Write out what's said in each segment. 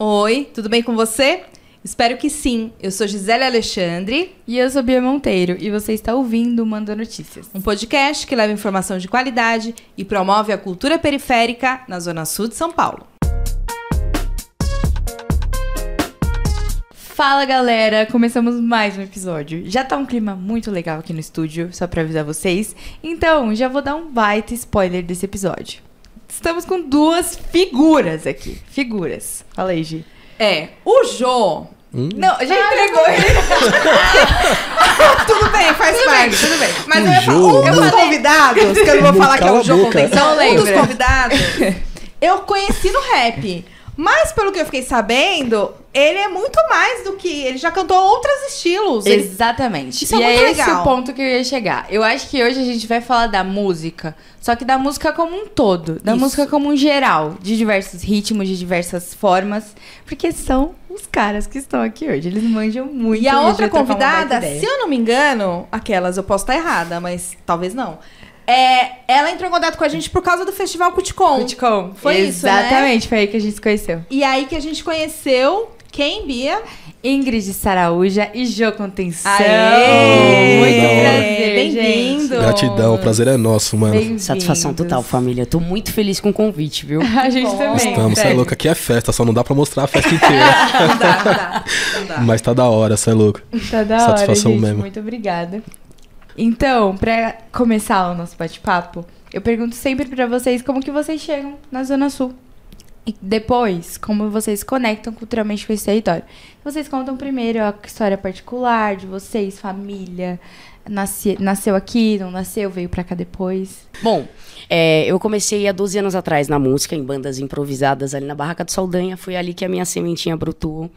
Oi, tudo bem com você? Espero que sim. Eu sou Gisele Alexandre. E eu sou Bia Monteiro. E você está ouvindo Manda Notícias. Um podcast que leva informação de qualidade e promove a cultura periférica na Zona Sul de São Paulo. Fala galera, começamos mais um episódio. Já tá um clima muito legal aqui no estúdio, só pra avisar vocês. Então, já vou dar um baita spoiler desse episódio. Estamos com duas figuras aqui. Figuras. Fala aí, Gi. É, o Jô. Hum? Não, já entregou. tudo bem, faz tudo parte, bem. tudo bem. Mas o eu ia falar, um dos convidados, que eu não vou falar que é o Jô Contenção, um dos convidados, eu conheci no rap. Mas pelo que eu fiquei sabendo, ele é muito mais do que. Ele já cantou outros estilos. Exatamente. Isso é e é, é esse o ponto que eu ia chegar. Eu acho que hoje a gente vai falar da música, só que da música como um todo. Da Isso. música como um geral. De diversos ritmos, de diversas formas. Porque são os caras que estão aqui hoje. Eles manjam muito. E a outra convidada, se eu não me engano, aquelas eu posso estar errada, mas talvez não. É, ela entrou em contato com a gente por causa do Festival Cuticom. Cuticom. Foi Exatamente, isso, né? Exatamente, foi aí que a gente se conheceu. E aí que a gente conheceu quem, Bia? Ingrid Saraúja e Jô Contenção. Aê! Muito prazer, bem-vindo. Gratidão, o prazer é nosso, mano. Satisfação total, família. Tô muito feliz com o convite, viu? a gente Bom. também. Estamos, você é louco. Aqui é festa, só não dá pra mostrar a festa inteira. não dá, não dá, não dá. Mas tá da hora, você é louco. Tá da Satisfação hora, gente. Mesmo. Muito obrigada. Então, pra começar o nosso bate-papo, eu pergunto sempre para vocês como que vocês chegam na Zona Sul. E depois, como vocês conectam culturalmente com esse território. Vocês contam primeiro a história particular de vocês, família. Nasce, nasceu aqui, não nasceu, veio pra cá depois? Bom, é, eu comecei há 12 anos atrás na música, em bandas improvisadas ali na Barraca do Saldanha. Foi ali que a minha sementinha brotou.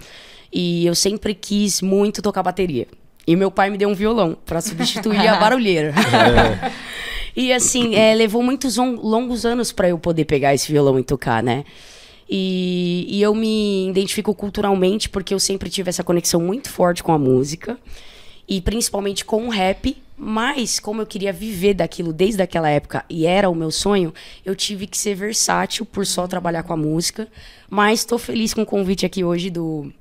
E eu sempre quis muito tocar bateria. E meu pai me deu um violão para substituir a barulheira. É. E assim, é, levou muitos longos anos para eu poder pegar esse violão e tocar, né? E, e, eu me identifico culturalmente porque eu sempre tive essa conexão muito forte com a música e principalmente com o rap. Mas, como eu queria viver daquilo desde aquela época e era o meu sonho, eu tive que ser versátil por só trabalhar com a música. Mas estou feliz com o convite aqui hoje do,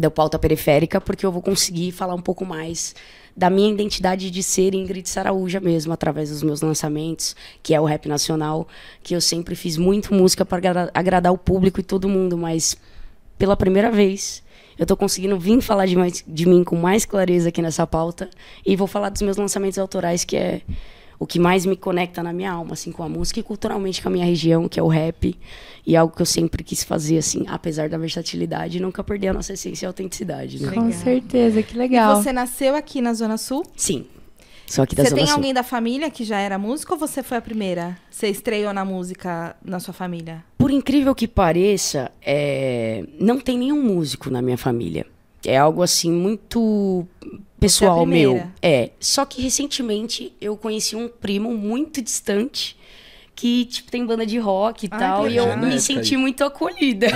da pauta periférica, porque eu vou conseguir falar um pouco mais da minha identidade de ser Ingrid Saraúja mesmo, através dos meus lançamentos, que é o rap nacional, que eu sempre fiz muito música para agradar o público e todo mundo, mas pela primeira vez eu estou conseguindo vir falar de, mais, de mim com mais clareza aqui nessa pauta e vou falar dos meus lançamentos autorais, que é o que mais me conecta na minha alma, assim, com a música e culturalmente com a minha região, que é o rap. E algo que eu sempre quis fazer, assim, apesar da versatilidade, nunca perder a nossa essência e autenticidade, né? Com certeza, que legal. E você nasceu aqui na Zona Sul? Sim. Sou aqui da você Zona tem Sul. alguém da família que já era músico ou você foi a primeira? Você estreou na música na sua família? Por incrível que pareça, é... não tem nenhum músico na minha família. É algo assim muito pessoal meu. É. Só que recentemente eu conheci um primo muito distante que, tipo, tem banda de rock e Ai, tal. E eu me senti muito acolhida.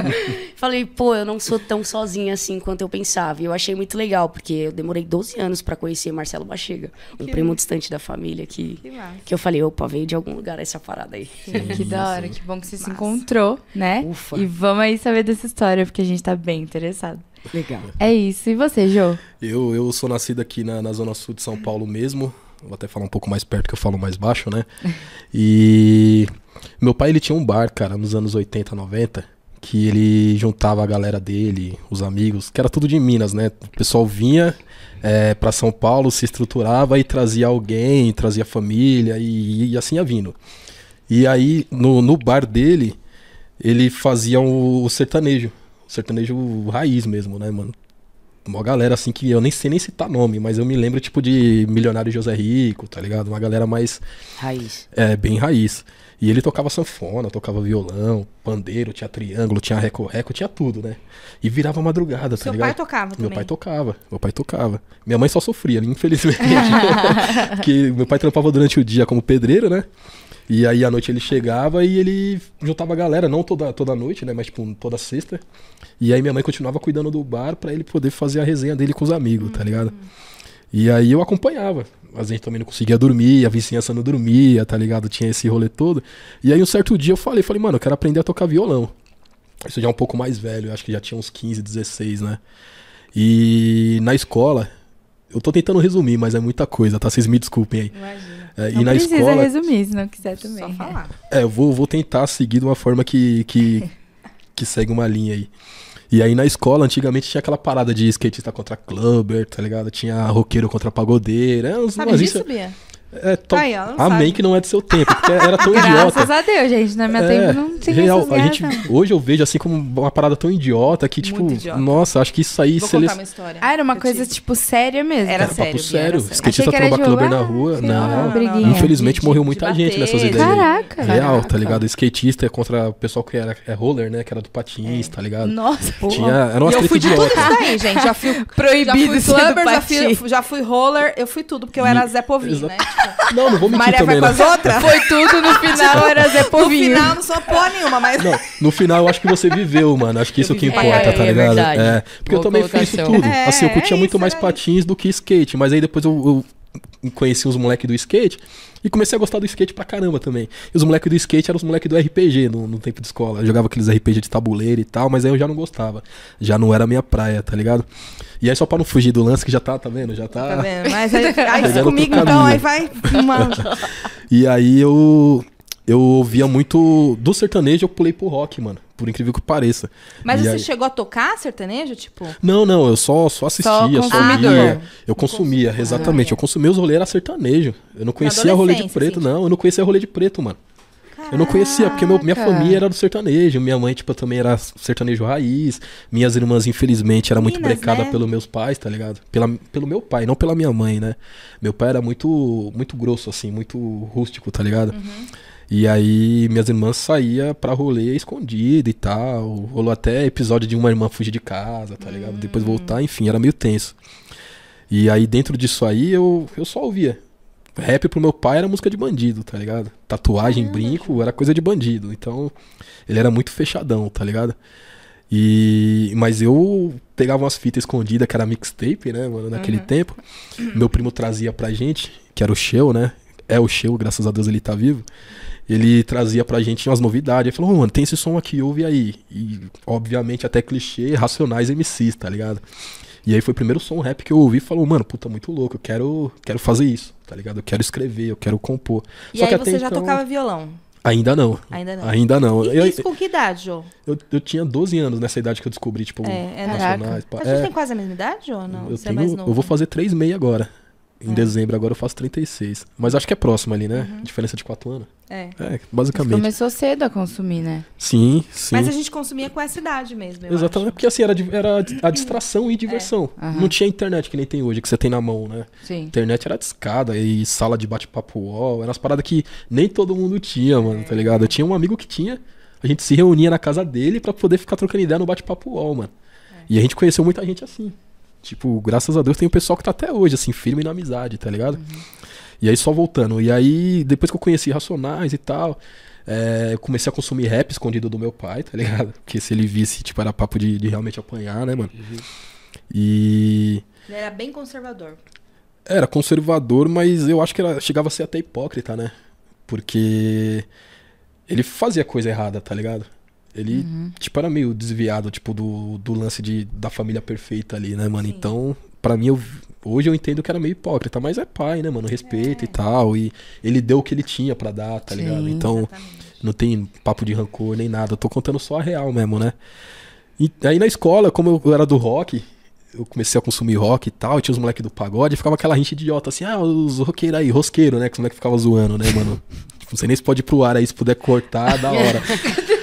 Falei, pô, eu não sou tão sozinha assim quanto eu pensava. E eu achei muito legal, porque eu demorei 12 anos para conhecer Marcelo Bachega, um que primo distante da família que, que, que, eu falei, opa, veio de algum lugar essa parada aí. que da hora, que bom que você massa. se encontrou, né? Ufa. E vamos aí saber dessa história, porque a gente tá bem interessado. Legal. É isso. E você, Jô? Eu, eu sou nascido aqui na, na Zona Sul de São Paulo mesmo. Vou até falar um pouco mais perto que eu falo mais baixo, né? E meu pai ele tinha um bar, cara, nos anos 80, 90, que ele juntava a galera dele, os amigos, que era tudo de Minas, né? O pessoal vinha é, para São Paulo, se estruturava e trazia alguém, trazia família e, e assim ia vindo. E aí no, no bar dele ele fazia o, o sertanejo, o sertanejo raiz mesmo, né, mano? Uma galera assim que eu nem sei nem citar nome, mas eu me lembro tipo de Milionário José Rico, tá ligado? Uma galera mais. Raiz. É, bem raiz. E ele tocava sanfona, tocava violão, pandeiro, tinha triângulo, tinha reco-reco, tinha tudo, né? E virava madrugada, tá Seu ligado? Meu pai tocava também. Meu pai tocava, meu pai tocava. Minha mãe só sofria, infelizmente. que meu pai trampava durante o dia como pedreiro, né? E aí à noite ele chegava e ele juntava a galera, não toda, toda noite, né? Mas tipo, toda sexta. E aí minha mãe continuava cuidando do bar para ele poder fazer a resenha dele com os amigos, tá ligado? E aí eu acompanhava. A gente também não conseguia dormir, a vizinhança não dormia, tá ligado? Tinha esse rolê todo. E aí um certo dia eu falei, falei, mano, eu quero aprender a tocar violão. Isso já é um pouco mais velho, acho que já tinha uns 15, 16, né? E na escola, eu tô tentando resumir, mas é muita coisa, tá? Vocês me desculpem aí. Imagina. É, não e na precisa escola, resumir, se não quiser também. Só falar. É, eu vou, vou tentar seguir de uma forma que, que, que segue uma linha aí. E aí na escola, antigamente tinha aquela parada de skatista contra clubber, tá ligado? Tinha roqueiro contra pagodeira. É, Sabe disso, Bia? É, to... Aí, Amém sabe. que não é do seu tempo, porque era tão idiota. Graças a Deus, gente. Na minha é, tempo não tinha real, a gente Hoje eu vejo assim como uma parada tão idiota que, tipo, idiota. nossa, acho que isso aí... Vou contar uma história. Ah, era uma eu coisa, tive. tipo, séria mesmo. Era, era sério. Papo sério. Skatista tromba clubber na rua. Não, não, não, Infelizmente morreu muita gente nessas ideias. Caraca. Real, tá ligado? Skatista é contra o pessoal que era é roller, né? Que era do patins, é. tá ligado? Nossa, Tinha, era uma. Eu fui tudo isso daí, gente. Já fui proibido clubber, já fui roller, eu fui tudo, porque eu era Zé Povinho, né? Não, não vou me Maria vai com as outras? Foi tudo, no final era Zé Povinho. No final não sou porra nenhuma, mas... Não, no final eu acho que você viveu, mano. Acho que isso que importa, é, tá ligado? É, é porque Boa eu também fiz isso tudo. É, assim, eu curtia é muito mais patins do que skate, mas aí depois eu, eu conheci uns moleques do skate e comecei a gostar do skate pra caramba também. E os moleques do skate eram os moleques do RPG no, no, tempo de escola. Eu jogava aqueles RPG de tabuleiro e tal, mas aí eu já não gostava. Já não era a minha praia, tá ligado? E aí, só pra não fugir do lance, que já tá, tá vendo? Já tá. Tá vendo? Mas aí, aí comigo então, aí vai. Uma... e aí eu. Eu ouvia muito. Do sertanejo eu pulei pro rock, mano. Por incrível que pareça. Mas e você aí... chegou a tocar sertanejo, tipo? Não, não, eu só, só assistia, só, só via. Eu consumia, exatamente. Ah, é. Eu consumia os rolês era sertanejo. Eu não conhecia rolê de preto, não. Eu não conhecia rolê de preto, mano. Eu não conhecia, porque meu, minha família era do sertanejo. Minha mãe, tipo, também era sertanejo raiz. Minhas irmãs, infelizmente, era muito brecada né? pelos meus pais, tá ligado? Pela, pelo meu pai, não pela minha mãe, né? Meu pai era muito, muito grosso, assim, muito rústico, tá ligado? Uhum. E aí minhas irmãs saía pra rolê escondida e tal. Rolou até episódio de uma irmã fugir de casa, tá ligado? Depois voltar, enfim, era meio tenso. E aí dentro disso aí eu, eu só ouvia. Rap pro meu pai era música de bandido, tá ligado? Tatuagem, ah, brinco, era coisa de bandido. Então, ele era muito fechadão, tá ligado? E mas eu pegava umas fitas escondidas que era mixtape, né, mano, naquele uhum. tempo. Meu primo trazia pra gente, que era o Shell, né? É o Shell, graças a Deus ele tá vivo. Ele trazia pra gente umas novidades. Ele falou, oh, mano, tem esse som aqui, ouve aí. E, obviamente, até clichê, Racionais MCs, tá ligado? E aí foi o primeiro som rap que eu ouvi e falou, mano, puta, muito louco, eu quero, quero fazer isso, tá ligado? Eu quero escrever, eu quero compor. E Só aí que você já então... tocava violão? Ainda não. Ainda não. Ainda não. E eu, isso com que idade, Jô? Eu, eu tinha 12 anos nessa idade que eu descobri, tipo, é, é nacionais. A gente é, tem quase a mesma idade ou não? Eu, Você é tenho, é eu vou fazer 3,6 agora. Em é. dezembro agora eu faço 36. Mas acho que é próximo ali, né? Uhum. Diferença de 4 anos. É. É, basicamente. Você começou cedo a consumir, né? Sim, sim. Mas a gente consumia com essa idade mesmo. Exatamente, acho. porque assim, era, era a distração e diversão. É. Uhum. Não tinha internet que nem tem hoje, que você tem na mão, né? Sim. Internet era discada e sala de bate-papo wall. Eram as paradas que nem todo mundo tinha, mano, tá ligado? Eu tinha um amigo que tinha. A gente se reunia na casa dele para poder ficar trocando ideia no bate-papo wall, mano. É. E a gente conheceu muita gente assim. Tipo, graças a Deus tem um pessoal que tá até hoje, assim, firme na amizade, tá ligado? Uhum. E aí só voltando. E aí, depois que eu conheci Racionais e tal, é, eu comecei a consumir rap escondido do meu pai, tá ligado? Porque se ele visse, tipo, era papo de, de realmente apanhar, né, mano? Uhum. E. Ele era bem conservador. Era conservador, mas eu acho que era, chegava a ser até hipócrita, né? Porque ele fazia coisa errada, tá ligado? Ele, uhum. tipo, era meio desviado, tipo, do, do lance de, da família perfeita ali, né, mano? Sim. Então, para mim, eu, hoje eu entendo que era meio hipócrita, mas é pai, né, mano? Respeito é. e tal. E ele deu o que ele tinha para dar, tá Sim, ligado? Então, exatamente. não tem papo de rancor nem nada. Eu tô contando só a real mesmo, né? E aí na escola, como eu era do rock, eu comecei a consumir rock e tal, tinha os moleques do pagode, ficava aquela gente idiota assim, ah, os roqueiros aí, rosqueiro, né? Que os moleques ficavam zoando, né, mano? tipo, não sei nem se pode ir pro ar aí, se puder cortar, da hora.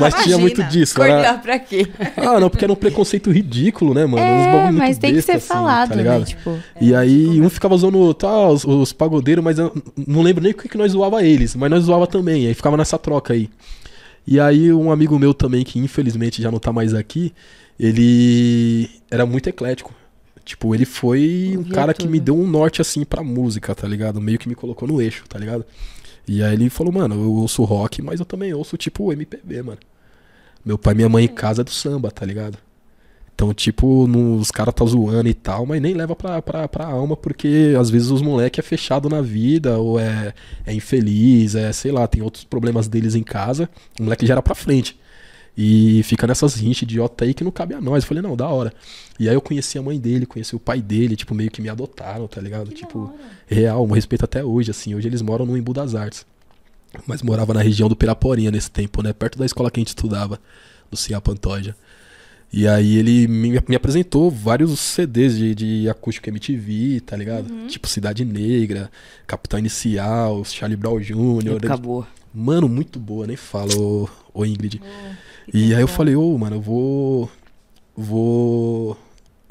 Mas Imagina, tinha muito disso. Cortar era... pra quê? Ah, não, porque era um preconceito ridículo, né, mano? É, mas tem que ser assim, falado, tá né? Tipo, e é, aí um ficava zoando tá, os, os pagodeiros, mas eu não lembro nem o que, que nós zoava eles, mas nós zoava também. Aí ficava nessa troca aí. E aí um amigo meu também, que infelizmente já não tá mais aqui, ele era muito eclético. Tipo, ele foi um cara tudo. que me deu um norte assim pra música, tá ligado? Meio que me colocou no eixo, tá ligado? E aí ele falou, mano, eu ouço rock, mas eu também ouço, tipo, MPB, mano. Meu pai e minha mãe em casa é do samba, tá ligado? Então, tipo, no, os caras tá zoando e tal, mas nem leva pra, pra, pra alma, porque às vezes os moleques é fechado na vida, ou é, é infeliz, é, sei lá, tem outros problemas deles em casa. O moleque já era pra frente. E fica nessas rinchas idiota aí que não cabe a nós. Eu falei, não, da hora. E aí eu conheci a mãe dele, conheci o pai dele, tipo, meio que me adotaram, tá ligado? Que tipo, real, um respeito até hoje, assim. Hoje eles moram no Embu das Artes. Mas morava na região do Piraporinha nesse tempo, né? Perto da escola que a gente estudava, no Cia Pantoja. E aí ele me, me apresentou vários CDs de, de acústico MTV, tá ligado? Uhum. Tipo Cidade Negra, Capitão Inicial, Charlie Brown Jr. Acabou. Mano, muito boa, nem falo, ô, ô Ingrid. Oh, e aí eu falei, ô, oh, mano, eu vou. Vou.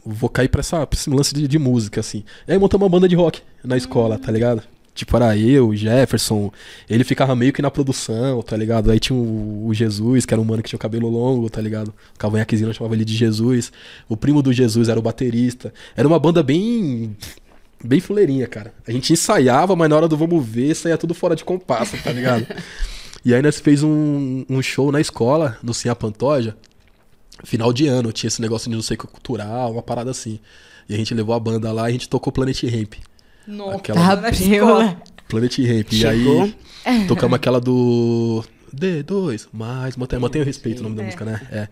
Vou cair pra, essa, pra esse lance de, de música, assim. E aí montamos uma banda de rock na escola, tá ligado? Tipo, era eu, Jefferson. Ele ficava meio que na produção, tá ligado? Aí tinha o, o Jesus, que era um mano que tinha o cabelo longo, tá ligado? O cavanhaquezinho chamava ele de Jesus. O primo do Jesus era o baterista. Era uma banda bem. Bem fuleirinha, cara. A gente ensaiava, mas na hora do vamos ver, saía tudo fora de compasso, tá ligado? e aí nós fez um, um show na escola, no Sim Pantoja. Final de ano, tinha esse negócio de não sei o que cultural, uma parada assim. E a gente levou a banda lá e a gente tocou Planet Ramp. Nossa, aquela tá Planet Ramp. E aí tocamos aquela do D2, mais, mantenha, mantenha o respeito o nome da é. música, né? É.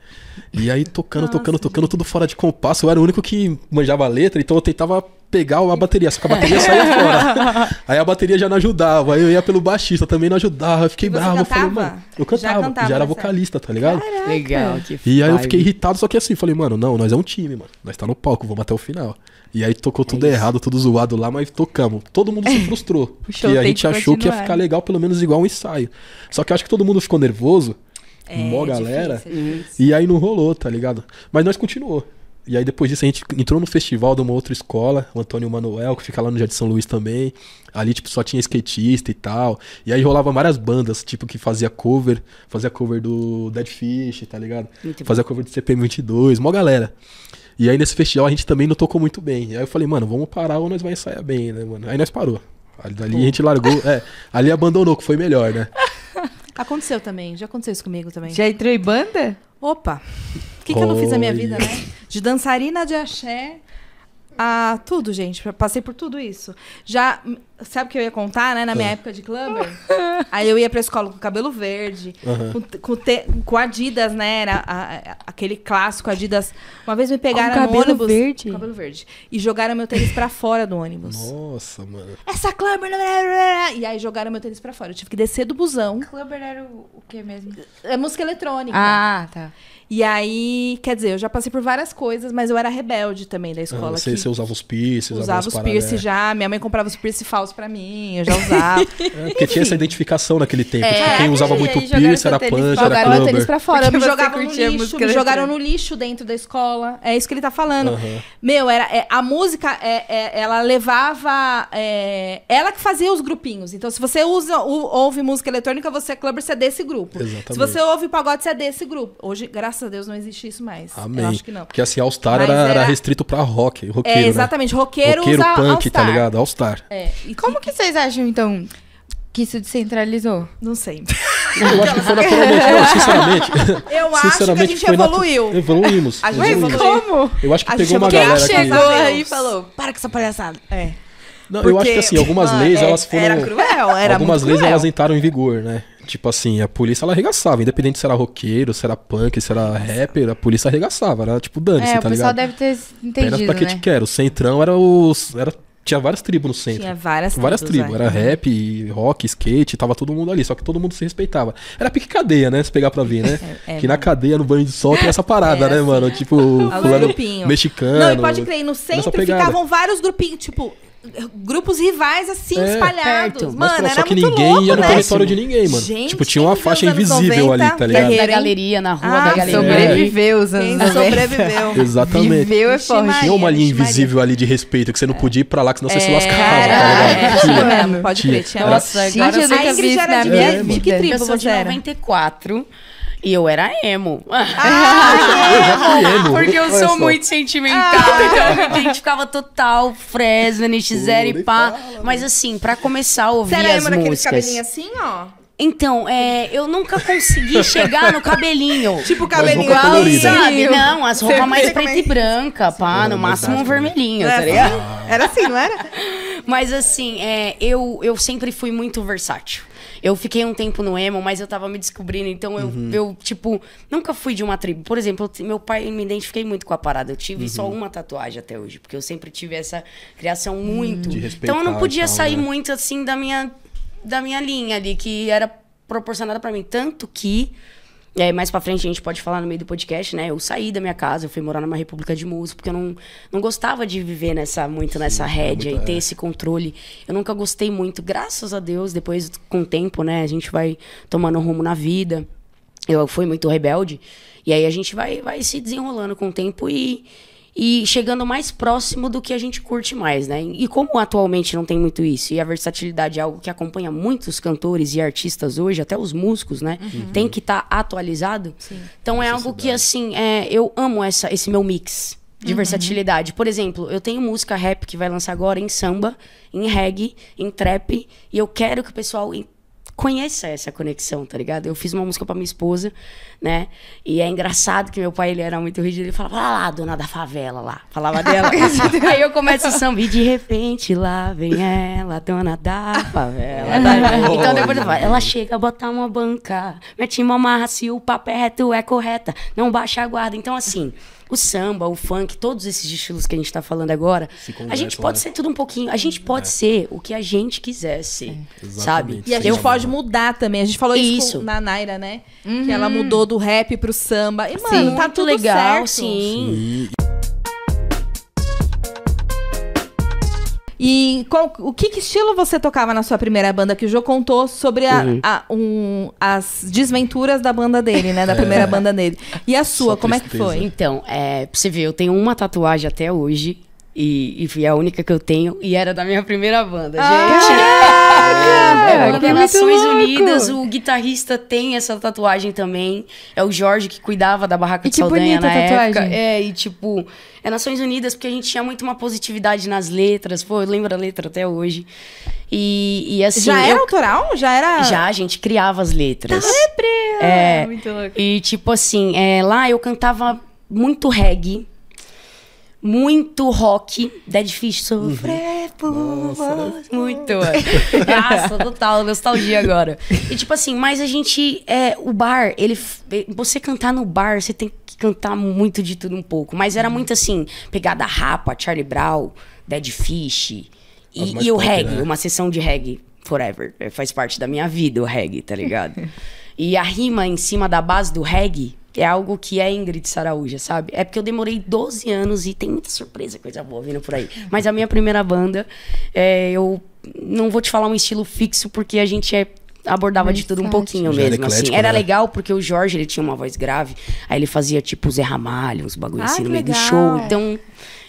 E aí tocando, Nossa, tocando, tocando, gente. tudo fora de compasso. Eu era o único que manjava a letra, então eu tentava pegar a bateria, só que a bateria saía fora. Aí a bateria já não ajudava, aí eu ia pelo baixista, também não ajudava, eu fiquei bravo. Eu falei, mano, eu cantava, já, cantava, já era vocalista, tá ligado? Caraca. Legal, que E aí eu fiquei irritado, só que assim, falei, mano, não, nós é um time, mano. Nós tá no palco, vamos até o final. E aí tocou tudo é errado, tudo zoado lá, mas tocamos. Todo mundo se frustrou. porque a gente achou continuar. que ia ficar legal, pelo menos igual um ensaio. Só que eu acho que todo mundo ficou nervoso. É, mó galera. Difícil, é difícil. E aí não rolou, tá ligado? Mas nós continuou. E aí depois disso a gente entrou no festival de uma outra escola, o Antônio Manuel, que fica lá no Jardim São Luís também. Ali, tipo, só tinha skatista e tal. E aí rolava várias bandas, tipo, que fazia cover, fazia cover do Dead Fish, tá ligado? Muito fazia bom. cover do CPM22, mó galera. E aí nesse festival a gente também não tocou muito bem. Aí eu falei, mano, vamos parar ou nós vai ensaiar bem, né, mano? Aí nós parou. Ali dali a gente largou, é, ali abandonou, que foi melhor, né? Aconteceu também, já aconteceu isso comigo também. Já entrou em banda? Opa! O que, que eu não fiz na minha vida, né? De dançarina de axé a tudo, gente. Passei por tudo isso. Já, sabe o que eu ia contar, né? Na minha é. época de clubber. aí eu ia pra escola com cabelo verde, uhum. com, com, te, com, Adidas, né? Era a, a, aquele clássico Adidas. Uma vez me pegaram com cabelo no ônibus. Verde. cabelo verde. E jogaram meu tênis pra fora do ônibus. Nossa, mano. Essa clubber. E aí jogaram meu tênis pra fora. Eu tive que descer do busão. Clubber era o, o que mesmo? É música eletrônica. Ah, tá. E aí, quer dizer, eu já passei por várias coisas, mas eu era rebelde também da escola. Ah, você, que... você usava os piercings, usava os piercings já. Minha mãe comprava os piercing falsos pra mim, eu já usava. é, porque tinha essa identificação naquele tempo. É, tipo, quem usava muito piercing era punch, era Jogaram tênis pra fora. me jogavam no lixo, me jogaram no lixo dentro da escola. É isso que ele tá falando. Uhum. Meu, era, é, a música, é, é ela levava... É, ela que fazia os grupinhos. Então, se você usa, ouve música eletrônica, você é clubber, você é desse grupo. Exatamente. Se você ouve pagode, você é desse grupo. Hoje, graças graças a Deus não existe isso mais. Amém. Eu acho que não. Porque assim, All Star era, era, restrito pra rock, roqueiro, É, né? exatamente. Né? Roqueiro, roqueiro usa punk, tá ligado? All Star. É. E Como que vocês acham, então, que isso descentralizou? Não sei. Eu acho que foi naturalmente. Não, sinceramente. Eu acho que a gente evoluiu. Evoluímos. A gente evoluiu. Como? Eu acho que pegou uma galera Quem chegou aí e falou, para com essa palhaçada. É. Não, Porque, eu acho que assim, algumas leis, é, elas foram. Era cruel, era Algumas leis, elas entraram em vigor, né? Tipo assim, a polícia ela arregaçava, independente se era roqueiro, se era punk, se era rapper, a polícia arregaçava, era tipo dane-se, é, tá ligado? É, o pessoal deve ter entendido, Apenas pra que né? te quero. O centrão era os... Era, tinha várias tribos no centro. Tinha várias tribos. Várias tribos. Era rap, rock, skate, tava todo mundo ali. Só que todo mundo se respeitava. Era pique cadeia, né? Se pegar pra ver, né? É, é, que na cadeia, no banho de sol, tem essa parada, é, né, assim, mano? Tipo, fulano mexicano. Não, e pode crer, no centro ficavam vários grupinhos, tipo, grupos rivais assim, é, espalhados. Perto. Mano, Mas, era só que ninguém louco, ia no né? território de ninguém, mano. Gente, tipo, tinha uma faixa invisível 90, ali, tá ligado? Da galeria, na rua ah, da galeria. Sobreviveu os anos Quem sobreviveu. Exatamente. Viveu é forte. Tinha uma linha invisível ali de respeito, que você não podia ir pra lá, que senão você se é, lascava, tá ligado? É, pode crer. Tinha. Nossa, agora eu nunca vi isso na minha vida. Que tribo você era? 94. E eu era emo. Ah, eu emo. Porque eu sou muito sentimental, ah. então eu me identificava total, Fresno, NX0 e pá. Mas assim, pra começar a ouvir Você era emo daqueles cabelinhos assim, ó? Então, é, eu nunca consegui chegar no cabelinho. Tipo cabelinho igual, sabe? Não, as roupas mais preta e branca, pá, no máximo um vermelhinho, tá ligado? Era assim, não era? Mas assim, é, eu, eu sempre fui muito versátil. Eu fiquei um tempo no emo, mas eu tava me descobrindo, então eu, uhum. eu tipo, nunca fui de uma tribo. Por exemplo, meu pai me identifiquei muito com a parada. Eu tive uhum. só uma tatuagem até hoje, porque eu sempre tive essa criação muito. então eu não podia tal, sair né? muito assim da minha da minha linha ali que era proporcionada para mim, tanto que é, mais pra frente a gente pode falar no meio do podcast, né? Eu saí da minha casa, eu fui morar numa república de música, porque eu não, não gostava de viver nessa, muito nessa Sim, rédea é muito, e ter é. esse controle. Eu nunca gostei muito, graças a Deus, depois com o tempo, né? A gente vai tomando rumo na vida. Eu fui muito rebelde. E aí a gente vai, vai se desenrolando com o tempo e, e chegando mais próximo do que a gente curte mais, né? E como atualmente não tem muito isso, e a versatilidade é algo que acompanha muitos cantores e artistas hoje, até os músicos, né? Uhum. Tem que estar tá atualizado. Sim. Então é algo que, assim, é, eu amo essa, esse meu mix de uhum. versatilidade. Por exemplo, eu tenho música rap que vai lançar agora em samba, em reggae, em trap, e eu quero que o pessoal conheça essa conexão, tá ligado? Eu fiz uma música para minha esposa, né? E é engraçado que meu pai, ele era muito rígido, ele falava, ah lá, dona da favela lá. Falava dela. Aí eu começo o samba e de repente lá vem ela, dona da favela. então depois eu falo, ela chega a botar uma banca, mete uma marra se o papo é reto, é correta, não baixa a guarda. Então assim o samba, o funk, todos esses estilos que a gente está falando agora, a gente pode né? ser tudo um pouquinho. A gente pode é. ser o que a gente quisesse, é. sabe? E a gente pode mudar também. A gente falou isso, isso. na Naira, né? Uhum. Que ela mudou do rap pro samba. E, mano, sim, tá tudo legal, certo. sim. sim. E qual, o que, que, estilo você tocava na sua primeira banda? Que o Jô contou sobre a, uhum. a, um, as desventuras da banda dele, né? Da primeira é. banda dele. E a sua, Só como tristeza. é que foi? Então, é, pra você ver, eu tenho uma tatuagem até hoje. E, e é a única que eu tenho. E era da minha primeira banda, ah, gente. Ah, é, banda Nações Unidas. O guitarrista tem essa tatuagem também. É o Jorge que cuidava da barraca e de Saldanha na época. É, e tipo, é Nações Unidas porque a gente tinha muito uma positividade nas letras. Pô, eu lembro a letra até hoje. E, e assim. Já era eu... autoral? Já era. Já, a gente criava as letras. Tá é, muito louco. E tipo assim, é, lá eu cantava muito reggae muito rock. Dead Fish, sofrer uhum. por você. Muito. Nossa, total, nostalgia agora. E tipo assim, mas a gente. É, o bar, ele. Você cantar no bar, você tem que cantar muito de tudo um pouco. Mas era muito assim, pegada rapa, Charlie Brown, Dead Fish. E, e o reggae, né? uma sessão de reggae forever. É, faz parte da minha vida o reggae, tá ligado? e a rima em cima da base do reggae é algo que é Ingrid Saraúja, sabe? É porque eu demorei 12 anos e tem muita surpresa, coisa boa vindo por aí. Mas a minha primeira banda, é, eu não vou te falar um estilo fixo, porque a gente é abordava de tudo um pouquinho Já mesmo, assim. Era né? legal porque o Jorge, ele tinha uma voz grave, aí ele fazia tipo Zé Ramalho, uns bagulho ah, assim no meio legal. do show. Então,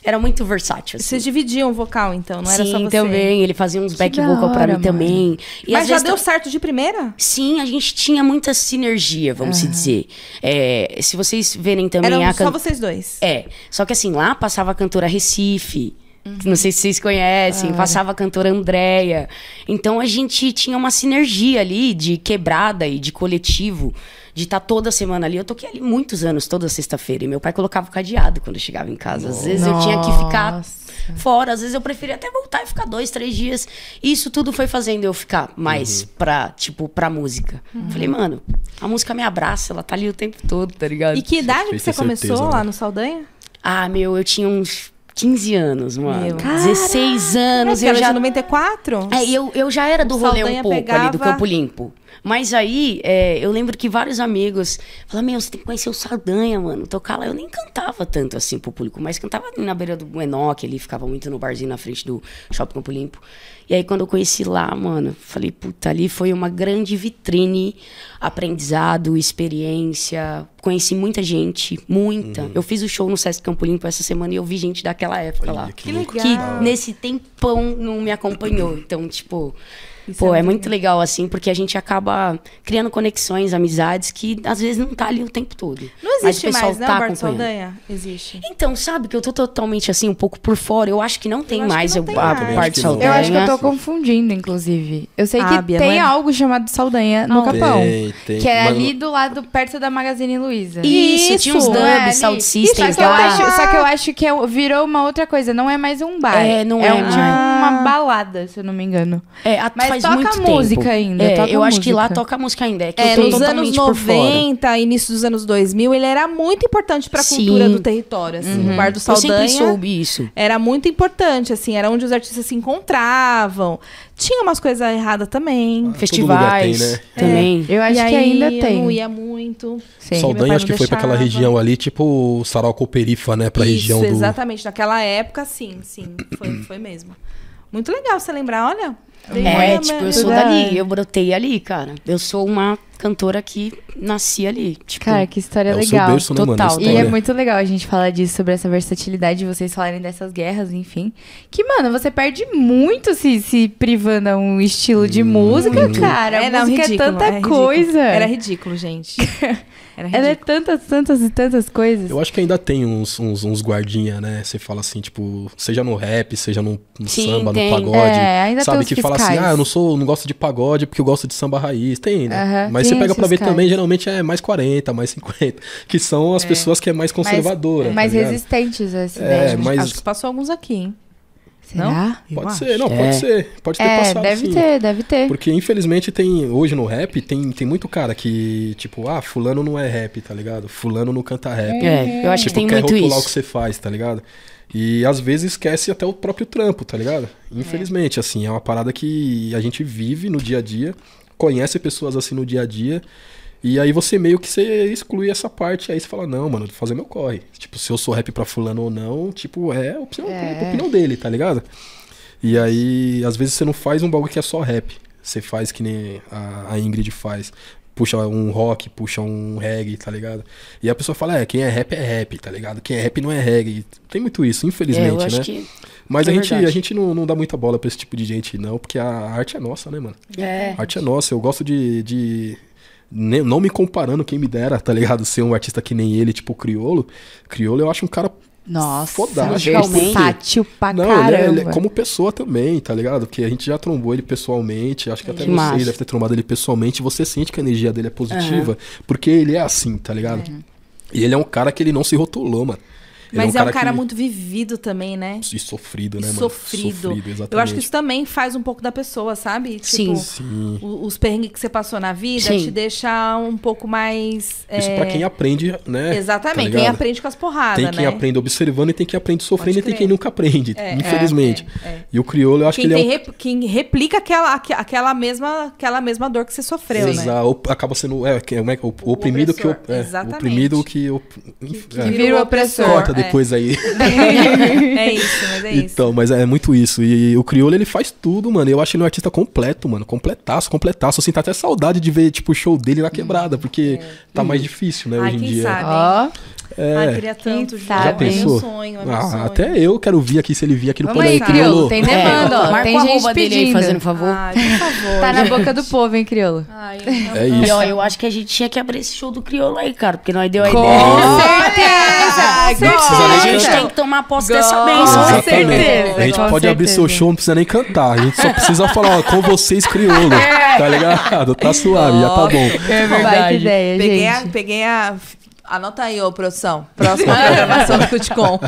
era muito versátil. Assim. Vocês dividiam o vocal, então, não era Sim, só você? também. Ele fazia uns back vocal pra mim mano. também. E Mas já deu certo de primeira? Sim, a gente tinha muita sinergia, vamos uhum. dizer. É, se vocês verem também... Eram a can... só vocês dois? É. Só que assim, lá passava a cantora Recife... Uhum. Não sei se vocês conhecem, ah, passava a cantora Andréia. Então a gente tinha uma sinergia ali de quebrada e de coletivo de estar tá toda semana ali. Eu toquei ali muitos anos, toda sexta-feira. E meu pai colocava o cadeado quando eu chegava em casa. Às vezes Nossa. eu tinha que ficar fora, às vezes eu preferia até voltar e ficar dois, três dias. E isso tudo foi fazendo eu ficar mais uhum. pra, tipo, pra música. Uhum. Falei, mano, a música me abraça, ela tá ali o tempo todo, tá ligado? E que idade que você começou certeza, lá né? no Saldanha? Ah, meu, eu tinha uns 15 anos, mano. Meu. 16 anos. É, eu já 94? É, eu, eu já era do rolê um pouco pegava... ali do Campo Limpo. Mas aí, é, eu lembro que vários amigos falaram: Meu, você tem que conhecer o Saldanha, mano. Tocar lá. Eu nem cantava tanto assim pro público, mas cantava na beira do Enoque, ele ficava muito no barzinho na frente do Shopping Campo Limpo. E aí, quando eu conheci lá, mano, falei: Puta, ali foi uma grande vitrine, aprendizado, experiência. Conheci muita gente, muita. Uhum. Eu fiz o show no Sesc Campo Limpo essa semana e eu vi gente daquela época Olha, lá. Que, que legal. Que nesse tempão não me acompanhou. Então, tipo. Isso Pô, é, é muito legal. assim, porque a gente acaba criando conexões, amizades que às vezes não tá ali o tempo todo. Não existe mais, né, tá Saldanha? Existe. Então, sabe que eu tô totalmente assim, um pouco por fora. Eu acho que não tem mais não tem a mais. Saldanha. Eu acho que eu tô confundindo, inclusive. Eu sei que Bia, tem é? algo chamado Saldanha no Capão. Tem, tem. Que é Mas ali do lado, perto da Magazine Luiza. Isso, Isso, tinha uns dubs, é Sound Systems só lá. Acho, só que eu acho que é, virou uma outra coisa. Não é mais um bar. É, não é, é tipo uma balada, se eu não me engano. É, Mas faz toca muito música tempo. ainda. É, toca eu acho que lá música. toca música ainda. É, que É, nos anos totalmente por fora. 90, início dos anos 2000, ele era muito importante pra Sim. cultura do território, assim. O Bar do Eu sempre Saldanha soube isso. era muito importante, assim, era onde os artistas se encontravam. Tinha umas coisas erradas também. Festivais lugar tem, né? também. Eu acho e que aí, ainda eu tem. não ia muito. Sim. Saldanha acho que foi pra aquela região ali, tipo Sarau Coperifa, né? Pra Isso, região do. exatamente. Naquela época, sim, sim. Foi, foi mesmo. Muito legal você lembrar, olha. É, minha- tipo, eu sou da dali, eu brotei ali, cara. Eu sou uma cantora que nasci ali. Tipo, Cara, que história É o seu legal. berço, né, mano? total. A E é muito legal a gente falar disso, sobre essa versatilidade de vocês falarem dessas guerras, enfim. Que, mano, você perde muito se, se privando a um estilo de música, muito. cara. É, a não, música ridículo, é tanta é ridículo. coisa. Era ridículo, gente. Ela é tantas, tantas e tantas coisas. Eu acho que ainda tem uns, uns, uns guardinha, né? Você fala assim, tipo, seja no rap, seja no, no Sim, samba, tem. no pagode. É, ainda sabe? que fala assim, fiscais. ah, eu não sou, não gosto de pagode porque eu gosto de samba raiz. Tem, né? Mas tem você pega pra ver fiscais. também, geralmente é mais 40, mais 50. Que são as pessoas que é mais conservadora. mais tá ligado? resistentes a essa É, ideia. mas- Acho que passou alguns aqui, hein? Será? Eu Pode acho. ser, não, É. pode ser. Pode ter É, passado deve sim. ter, deve ter. Porque infelizmente tem, hoje no rap, tem, tem muito cara que, tipo, ah, fulano não é rap, tá ligado? Fulano não canta rap. É, eu acho que Tipo, tem quer muito rotular o que isso. você faz, tá ligado? E às vezes esquece até o próprio trampo, tá ligado? Infelizmente, assim, é uma parada que a gente vive no dia a dia, conhece pessoas assim no dia a dia, e aí você meio que você exclui essa parte, aí você fala, não, mano, vou fazer meu corre. Tipo, se eu sou rap pra fulano ou não, tipo, é opinião, É. opinião dele, tá ligado? E aí, às vezes você não faz um bagulho que é só rap. Você faz que nem a, a Ingrid faz. Puxa um rock, puxa um reggae, tá ligado? E a pessoa fala, é, quem é rap é rap, tá ligado? Quem é rap não é reggae. Tem muito isso, É, infelizmente, acho né? que. Mas que a é gente, verdade. a gente não, não dá muita bola pra esse tipo de gente, não, porque a arte é nossa, né, mano? É. A arte é nossa. Eu gosto de. de ne- não me comparando, quem me dera, tá ligado? Ser um artista que nem ele, tipo o Criolo. Criolo eu acho um cara Nossa, Fodástico. versátil pra não, caramba. ele é, ele é como pessoa também, tá ligado? Porque a gente já trombou ele pessoalmente, acho que até Que você deve ter trombado ele pessoalmente, você sente que a energia dele é positiva, porque ele é assim, tá ligado? E ele é um cara que ele não se rotulou, mano. Ele Mas é um cara que- muito vivido também, né? E sofrido, né, mano? Sofrido. exatamente. Eu acho que isso também faz um pouco da pessoa, sabe? Sim. Tipo, Sim. o- os perrengues que você passou na vida Sim. te deixa um pouco mais. Isso é, pra quem aprende, né? Exatamente, tá quem aprende com as porradas, Tem quem né? aprende observando e tem quem aprende sofrendo e tem quem nunca aprende, É, infelizmente. é, é. E o crioulo, eu acho Quem, que ele tem é um... rep- quem replica aquela, aque- aquela, mesma, aquela mesma dor que você sofreu, né? O- acaba sendo é, que- é que- o, o oprimido que o, é, o exatamente. oprimido que, o- Que é. vira o opressor. corta é. Depois aí é isso, mas é isso. Então, mas é muito isso. E o Criolo, ele faz tudo, mano. Eu acho ele um artista completo, mano. Completaço, completaço. Eu sinto até saudade de ver, tipo, o show dele na quebrada, porque tá mais difícil, né, Ai, hoje em quem dia. sabe? Ó, É. Ai, queria Quem tanto, sabe, Já É meu pensou? sonho, é Ah, sonho. até eu quero vir aqui se ele vir aqui no Vamos aí, Criolo. Tem demanda, ó. Marca Tem o gente dele aí, pedindo. fazendo favor. Ai, por favor. Tá na boca do povo, hein, Criolo? Ai, É E isso. ó, eu acho que a gente tinha que abrir esse show do Criolo aí, cara, porque nós deu a Com ideia. certeza! Com com A gente certeza. tem que tomar posse dessa Com bênção. certeza. né? Exatamente. A gente com pode abrir seu certeza. show, não precisa nem cantar. A gente só precisa falar, ó, com vocês, crioulo. Tá ligado? Tá suave, já tá bom. É verdade. ideia, Peguei a, gente. peguei a. Anota aí, ô, produção. Próxima programação do Cuticom.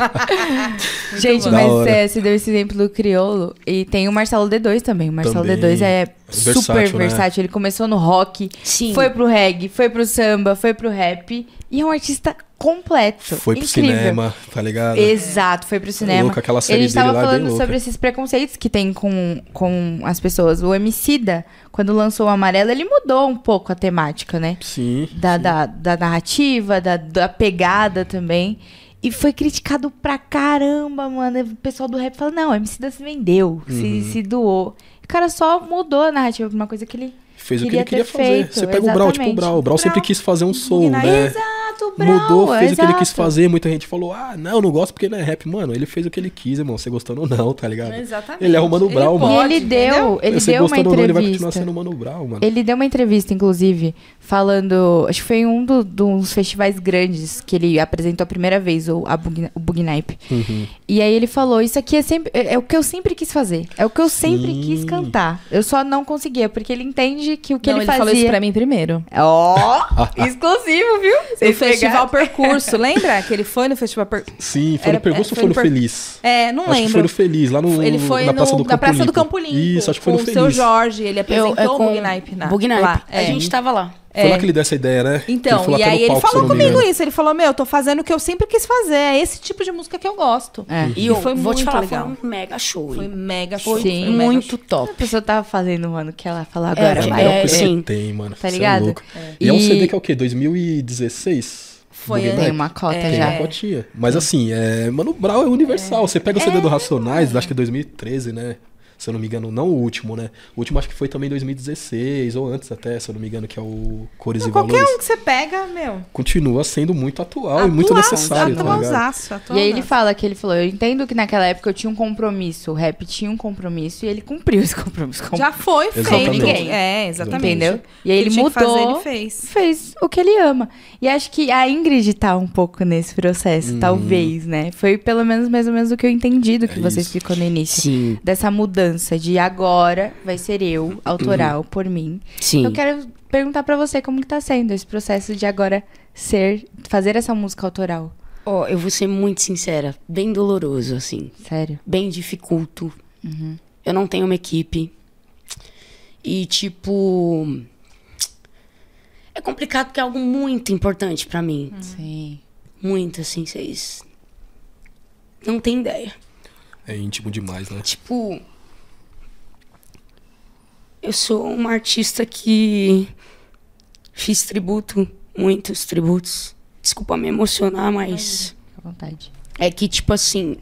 Gente, mas é, você deu esse exemplo do Criolo. E tem o Marcelo D2 também. O Marcelo Também. D2 é super Versátil, né? versátil. Ele começou no rock, Sim. foi pro reggae, foi pro samba, foi pro rap. E é um artista completo. Foi pro incrível. cinema, tá ligado? Exato, foi pro cinema. louco, aquela E série a gente dele tava lá é bem falando louca. sobre esses preconceitos que tem com, com as pessoas. O Emicida, quando lançou o Amarelo, ele mudou um pouco a temática, né? Sim. Da, sim. da, da narrativa, da, da pegada também. E foi criticado pra caramba, mano. O pessoal do rap falou, não, o Emicida se vendeu, Uhum. se, se doou. O cara só mudou a narrativa pra uma coisa que ele... Fez o que ele queria fazer. feito, Você pega o Brau, tipo o exatamente. Brau. O Brau sempre Brau. quis fazer um soul, Ignition. né? Exato, Brau, Mudou, fez o que ele quis exato. fazer. Muita gente falou, ah, não, não gosto porque não é rap. Mano, ele fez o que ele quis, irmão. Você gostando ou não, tá ligado? Exatamente. Ele é o Mano Brown, mano. E ele deu, ele Você deu uma ou não, ele vai entrevista. continuar sendo o Mano Brown, mano. Ele deu uma entrevista, inclusive, falando. Acho que foi em um do- dos festivais grandes que ele apresentou a primeira vez, o, a Bug, o Bugnipe. Uhum. E aí ele falou: Isso aqui é, sempre, é, é o que eu sempre quis fazer. É o que eu sempre Sim. quis cantar. Eu só não conseguia, porque ele entende que o que Não, ele, ele fazia. falou isso pra mim primeiro. Ó, exclusivo, viu? Vocês têm Festival Percurso, lembra? Que ele foi no Festival Percurso. Sim, foi Era, no Percurso é, ou foi no per... Feliz? É, não acho lembro. Que foi no Feliz, lá no, ele foi na Praça, no, do, Campo Praça Limpo. do Campo Limpo. Isso, acho que foi no com Feliz. Com o seu Jorge, ele apresentou Eu, é o Bugnipe. Bugnipe. A gente tava lá. Foi é. lá que ele deu essa ideia, né? Então, e aí ele falou comigo isso. Ele falou: Meu, eu tô fazendo o que eu sempre quis fazer. É esse tipo de música que eu gosto. É. E, e foi vou muito te falar, legal. Foi um mega show. Foi mega show. Foi sim, muito show. top. A pessoa tava fazendo, mano, o que ela falou agora. É, é, sim. Tem, mano. Tá ligado? É e, e é um CD que é o quê? 2016? Foi Tem uma cota é. já. Tem uma cotinha. Mas assim, é, Mano Brown é universal. É. Você pega o CD do Racionais, acho que é 2013, né? Se eu não me engano, não o último, né? O último acho que foi também em 2016, ou antes até, se eu não me engano, que é o Cores não, e qualquer Valores. Qualquer um que você pega, meu. Continua sendo muito atual, atual e muito necessário, tá atualzaço, atual E aí ele fala que ele falou, eu entendo que naquela época eu tinha um compromisso, o rap tinha um compromisso e ele cumpriu esse compromisso. Com... Já foi feito. ninguém. É, exatamente. Entendeu? E aí ele, ele mudou, fazer, ele fez. fez o que ele ama. E acho que a Ingrid tá um pouco nesse processo, hum. talvez, né? Foi pelo menos mais ou menos o que eu entendi do que é você isso. explicou no início. Sim. Dessa mudança de agora agora vai ser eu, autoral, uhum. por mim. Sim. Eu quero perguntar para você como que tá sendo esse processo de agora ser, fazer essa música autoral. Ó, oh, eu vou ser muito sincera, bem doloroso, assim. Sério? Bem dificulto. Uhum. Eu não tenho uma equipe. E, tipo. É complicado porque é algo muito importante para mim. Sim. Muito, assim, vocês. Não tem ideia. É íntimo demais, né? Tipo, eu sou uma artista que fiz tributo, muitos tributos. Desculpa me emocionar, mas. Fica à vontade. É que, tipo assim,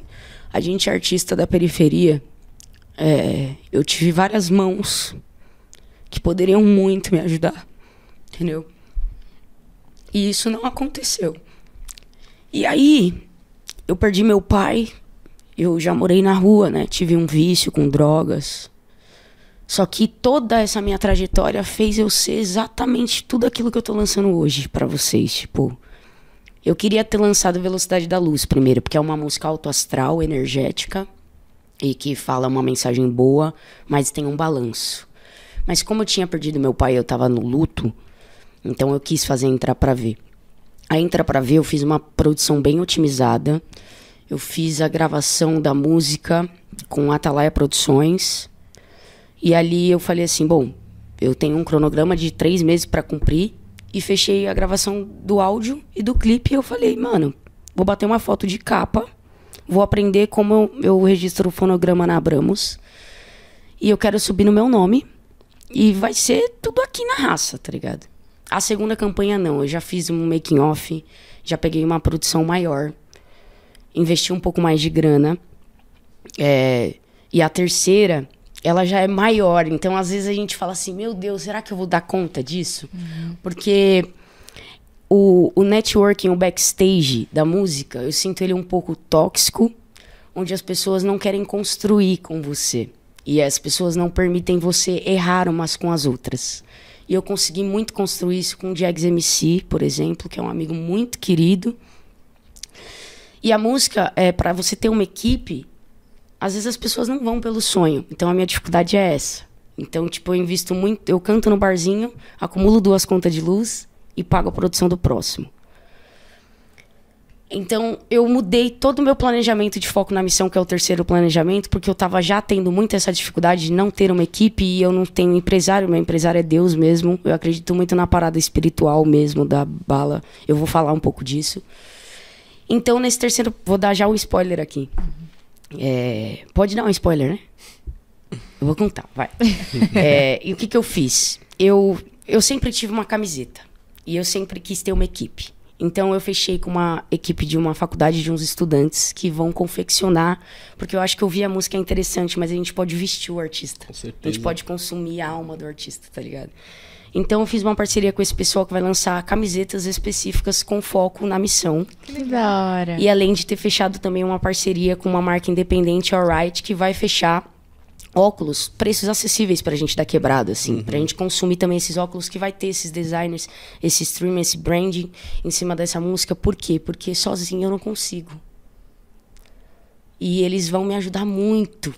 a gente é artista da periferia. É, eu tive várias mãos que poderiam muito me ajudar. Entendeu? E isso não aconteceu. E aí, eu perdi meu pai. Eu já morei na rua, né? Tive um vício com drogas. Só que toda essa minha trajetória fez eu ser exatamente tudo aquilo que eu tô lançando hoje para vocês, tipo, eu queria ter lançado Velocidade da Luz primeiro, porque é uma música autoastral, energética e que fala uma mensagem boa, mas tem um balanço. Mas como eu tinha perdido meu pai, eu tava no luto, então eu quis fazer entrar para ver. A Entra para ver eu fiz uma produção bem otimizada. Eu fiz a gravação da música com Atalaia Produções e ali eu falei assim: bom, eu tenho um cronograma de três meses para cumprir. E fechei a gravação do áudio e do clipe. E eu falei, mano, vou bater uma foto de capa. Vou aprender como eu, eu registro o fonograma na Abramos. E eu quero subir no meu nome. E vai ser tudo aqui na raça, tá ligado? A segunda campanha não. Eu já fiz um making off. Já peguei uma produção maior. Investi um pouco mais de grana. É, e a terceira ela já é maior. Então, às vezes a gente fala assim: meu Deus, será que eu vou dar conta disso? Uhum. Porque o, o networking, o backstage da música, eu sinto ele um pouco tóxico, onde as pessoas não querem construir com você. E as pessoas não permitem você errar umas com as outras. E eu consegui muito construir isso com o Jags MC, por exemplo, que é um amigo muito querido. E a música, é para você ter uma equipe, às vezes as pessoas não vão pelo sonho. Então a minha dificuldade é essa. Então, tipo, eu invisto muito, eu canto no barzinho, acumulo duas contas de luz e pago a produção do próximo. Então, eu mudei todo o meu planejamento de foco na missão, que é o terceiro planejamento, porque eu estava já tendo muito essa dificuldade de não ter uma equipe e eu não tenho empresário. Meu empresário é Deus mesmo. Eu acredito muito na parada espiritual mesmo da bala. Eu vou falar um pouco disso. Então, nesse terceiro, vou dar já um spoiler aqui. É, pode dar um spoiler, né? Eu vou contar, vai. é, e o que, que eu fiz? Eu, eu sempre tive uma camiseta. E eu sempre quis ter uma equipe. Então eu fechei com uma equipe de uma faculdade de uns estudantes que vão confeccionar, porque eu acho que ouvir a música é interessante, mas a gente pode vestir o artista. Com certeza. A gente pode consumir a alma do artista, tá ligado? Então eu fiz uma parceria com esse pessoal que vai lançar camisetas específicas com foco na missão. Que da hora. E além de ter fechado também uma parceria com uma marca independente, Alright, que vai fechar óculos, preços acessíveis pra gente dar quebrada, assim. Uhum. Pra gente consumir também esses óculos que vai ter esses designers, esse streaming, esse branding em cima dessa música. Por quê? Porque sozinho eu não consigo. E eles vão me ajudar muito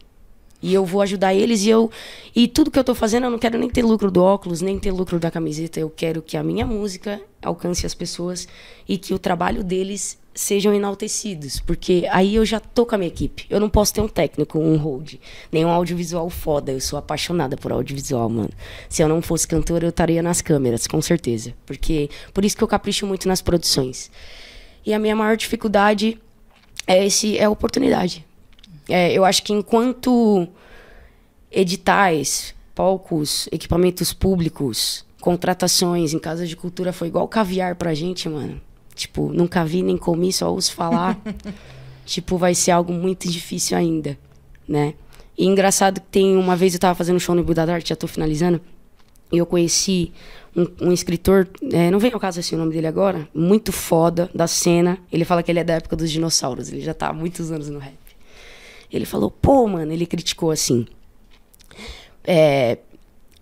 E eu vou ajudar eles e eu. E tudo que eu tô fazendo, eu não quero nem ter lucro do óculos, nem ter lucro da camiseta. Eu quero que a minha música alcance as pessoas e que o trabalho deles sejam enaltecidos. Porque aí eu já tô com a minha equipe. Eu não posso ter um técnico, um hold, nem um audiovisual foda. Eu sou apaixonada por audiovisual, mano. Se eu não fosse cantora, eu estaria nas câmeras, com certeza. Porque. Por isso que eu capricho muito nas produções. E a minha maior dificuldade é esse é a oportunidade é, eu acho que enquanto editais, palcos, equipamentos públicos, contratações em casas de cultura foi igual caviar pra gente, mano. Tipo, nunca vi nem comi, só ouço falar. tipo, vai ser algo muito difícil ainda, né? E engraçado que tem uma vez eu tava fazendo um show no Buda da Arte, já tô finalizando, e eu conheci um, um escritor, é, não vem ao caso assim o nome dele agora, muito foda da cena. Ele fala que ele é da época dos dinossauros, ele já tá há muitos anos no rap. Ele falou, pô, mano, ele criticou assim. É,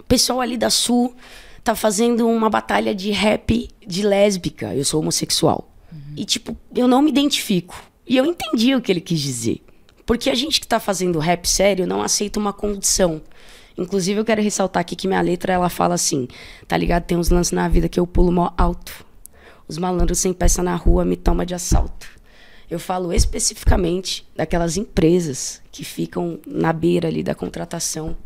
pessoal ali da Sul tá fazendo uma batalha de rap de lésbica. Eu sou homossexual. Uhum. E, tipo, eu não me identifico. E eu entendi o que ele quis dizer. Porque a gente que tá fazendo rap sério não aceita uma condição. Inclusive, eu quero ressaltar aqui que minha letra ela fala assim: tá ligado? Tem uns lances na vida que eu pulo mó alto. Os malandros sem peça na rua me toma de assalto. Eu falo especificamente daquelas empresas que ficam na beira ali da contratação.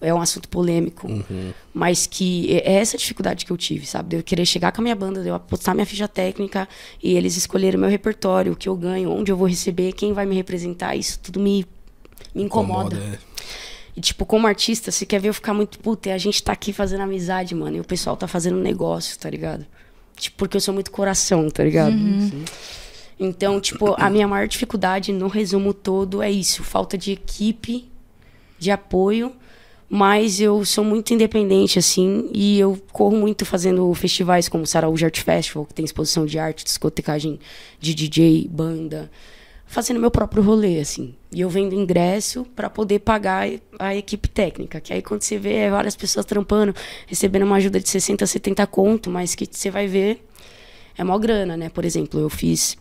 É um assunto polêmico, uhum. mas que é, é essa dificuldade que eu tive, sabe? De eu querer chegar com a minha banda, de eu apostar minha ficha técnica e eles escolherem o meu repertório, o que eu ganho, onde eu vou receber, quem vai me representar. Isso tudo me, me incomoda. incomoda é. E, tipo, como artista, se quer ver eu ficar muito puta, a gente tá aqui fazendo amizade, mano, e o pessoal tá fazendo negócio, tá ligado? Tipo, porque eu sou muito coração, tá ligado? Uhum. Então, tipo, a minha maior dificuldade no resumo todo é isso: falta de equipe, de apoio. Mas eu sou muito independente, assim, e eu corro muito fazendo festivais como o Saraújo Art Festival, que tem exposição de arte, discotecagem de DJ, banda, fazendo meu próprio rolê, assim. E eu vendo ingresso para poder pagar a equipe técnica. Que aí quando você vê é várias pessoas trampando, recebendo uma ajuda de 60, 70 conto, mas que você vai ver é mó grana, né? Por exemplo, eu fiz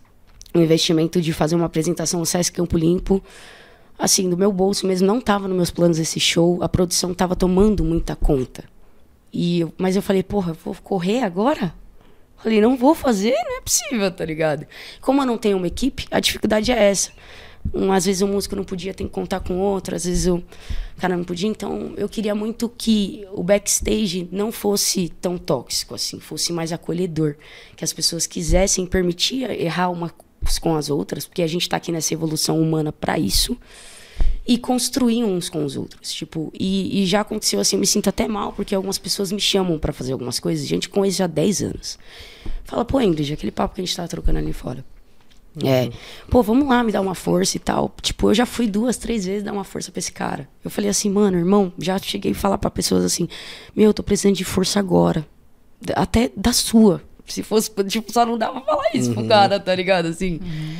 um investimento de fazer uma apresentação no Sesc Campo Limpo. Assim, do meu bolso mesmo, não estava nos meus planos esse show, a produção estava tomando muita conta. E eu, mas eu falei, porra, vou correr agora? Falei, não vou fazer, não é possível, tá ligado? Como eu não tenho uma equipe, a dificuldade é essa. Um, às vezes o músico não podia, tem que contar com outro, às vezes o cara não podia. Então, eu queria muito que o backstage não fosse tão tóxico assim, fosse mais acolhedor. Que as pessoas quisessem permitir errar uma com as outras, porque a gente está aqui nessa evolução humana para isso. E construir uns com os outros. Tipo, e, e, já aconteceu assim, eu me sinto até mal, porque algumas pessoas me chamam para fazer algumas coisas, gente com eles já há 10 anos. Fala, pô, Ingrid, aquele papo que a gente tava trocando ali fora. Uhum. É, pô, vamos lá me dar uma força e tal. Tipo, eu já fui duas, três vezes dar uma força pra esse cara. Eu falei assim, mano, irmão, já cheguei a falar para pessoas assim: Meu, eu tô precisando de força agora. Até da sua. Se fosse, tipo, só não dava pra falar isso uhum. pro cara, tá ligado? Assim. Uhum.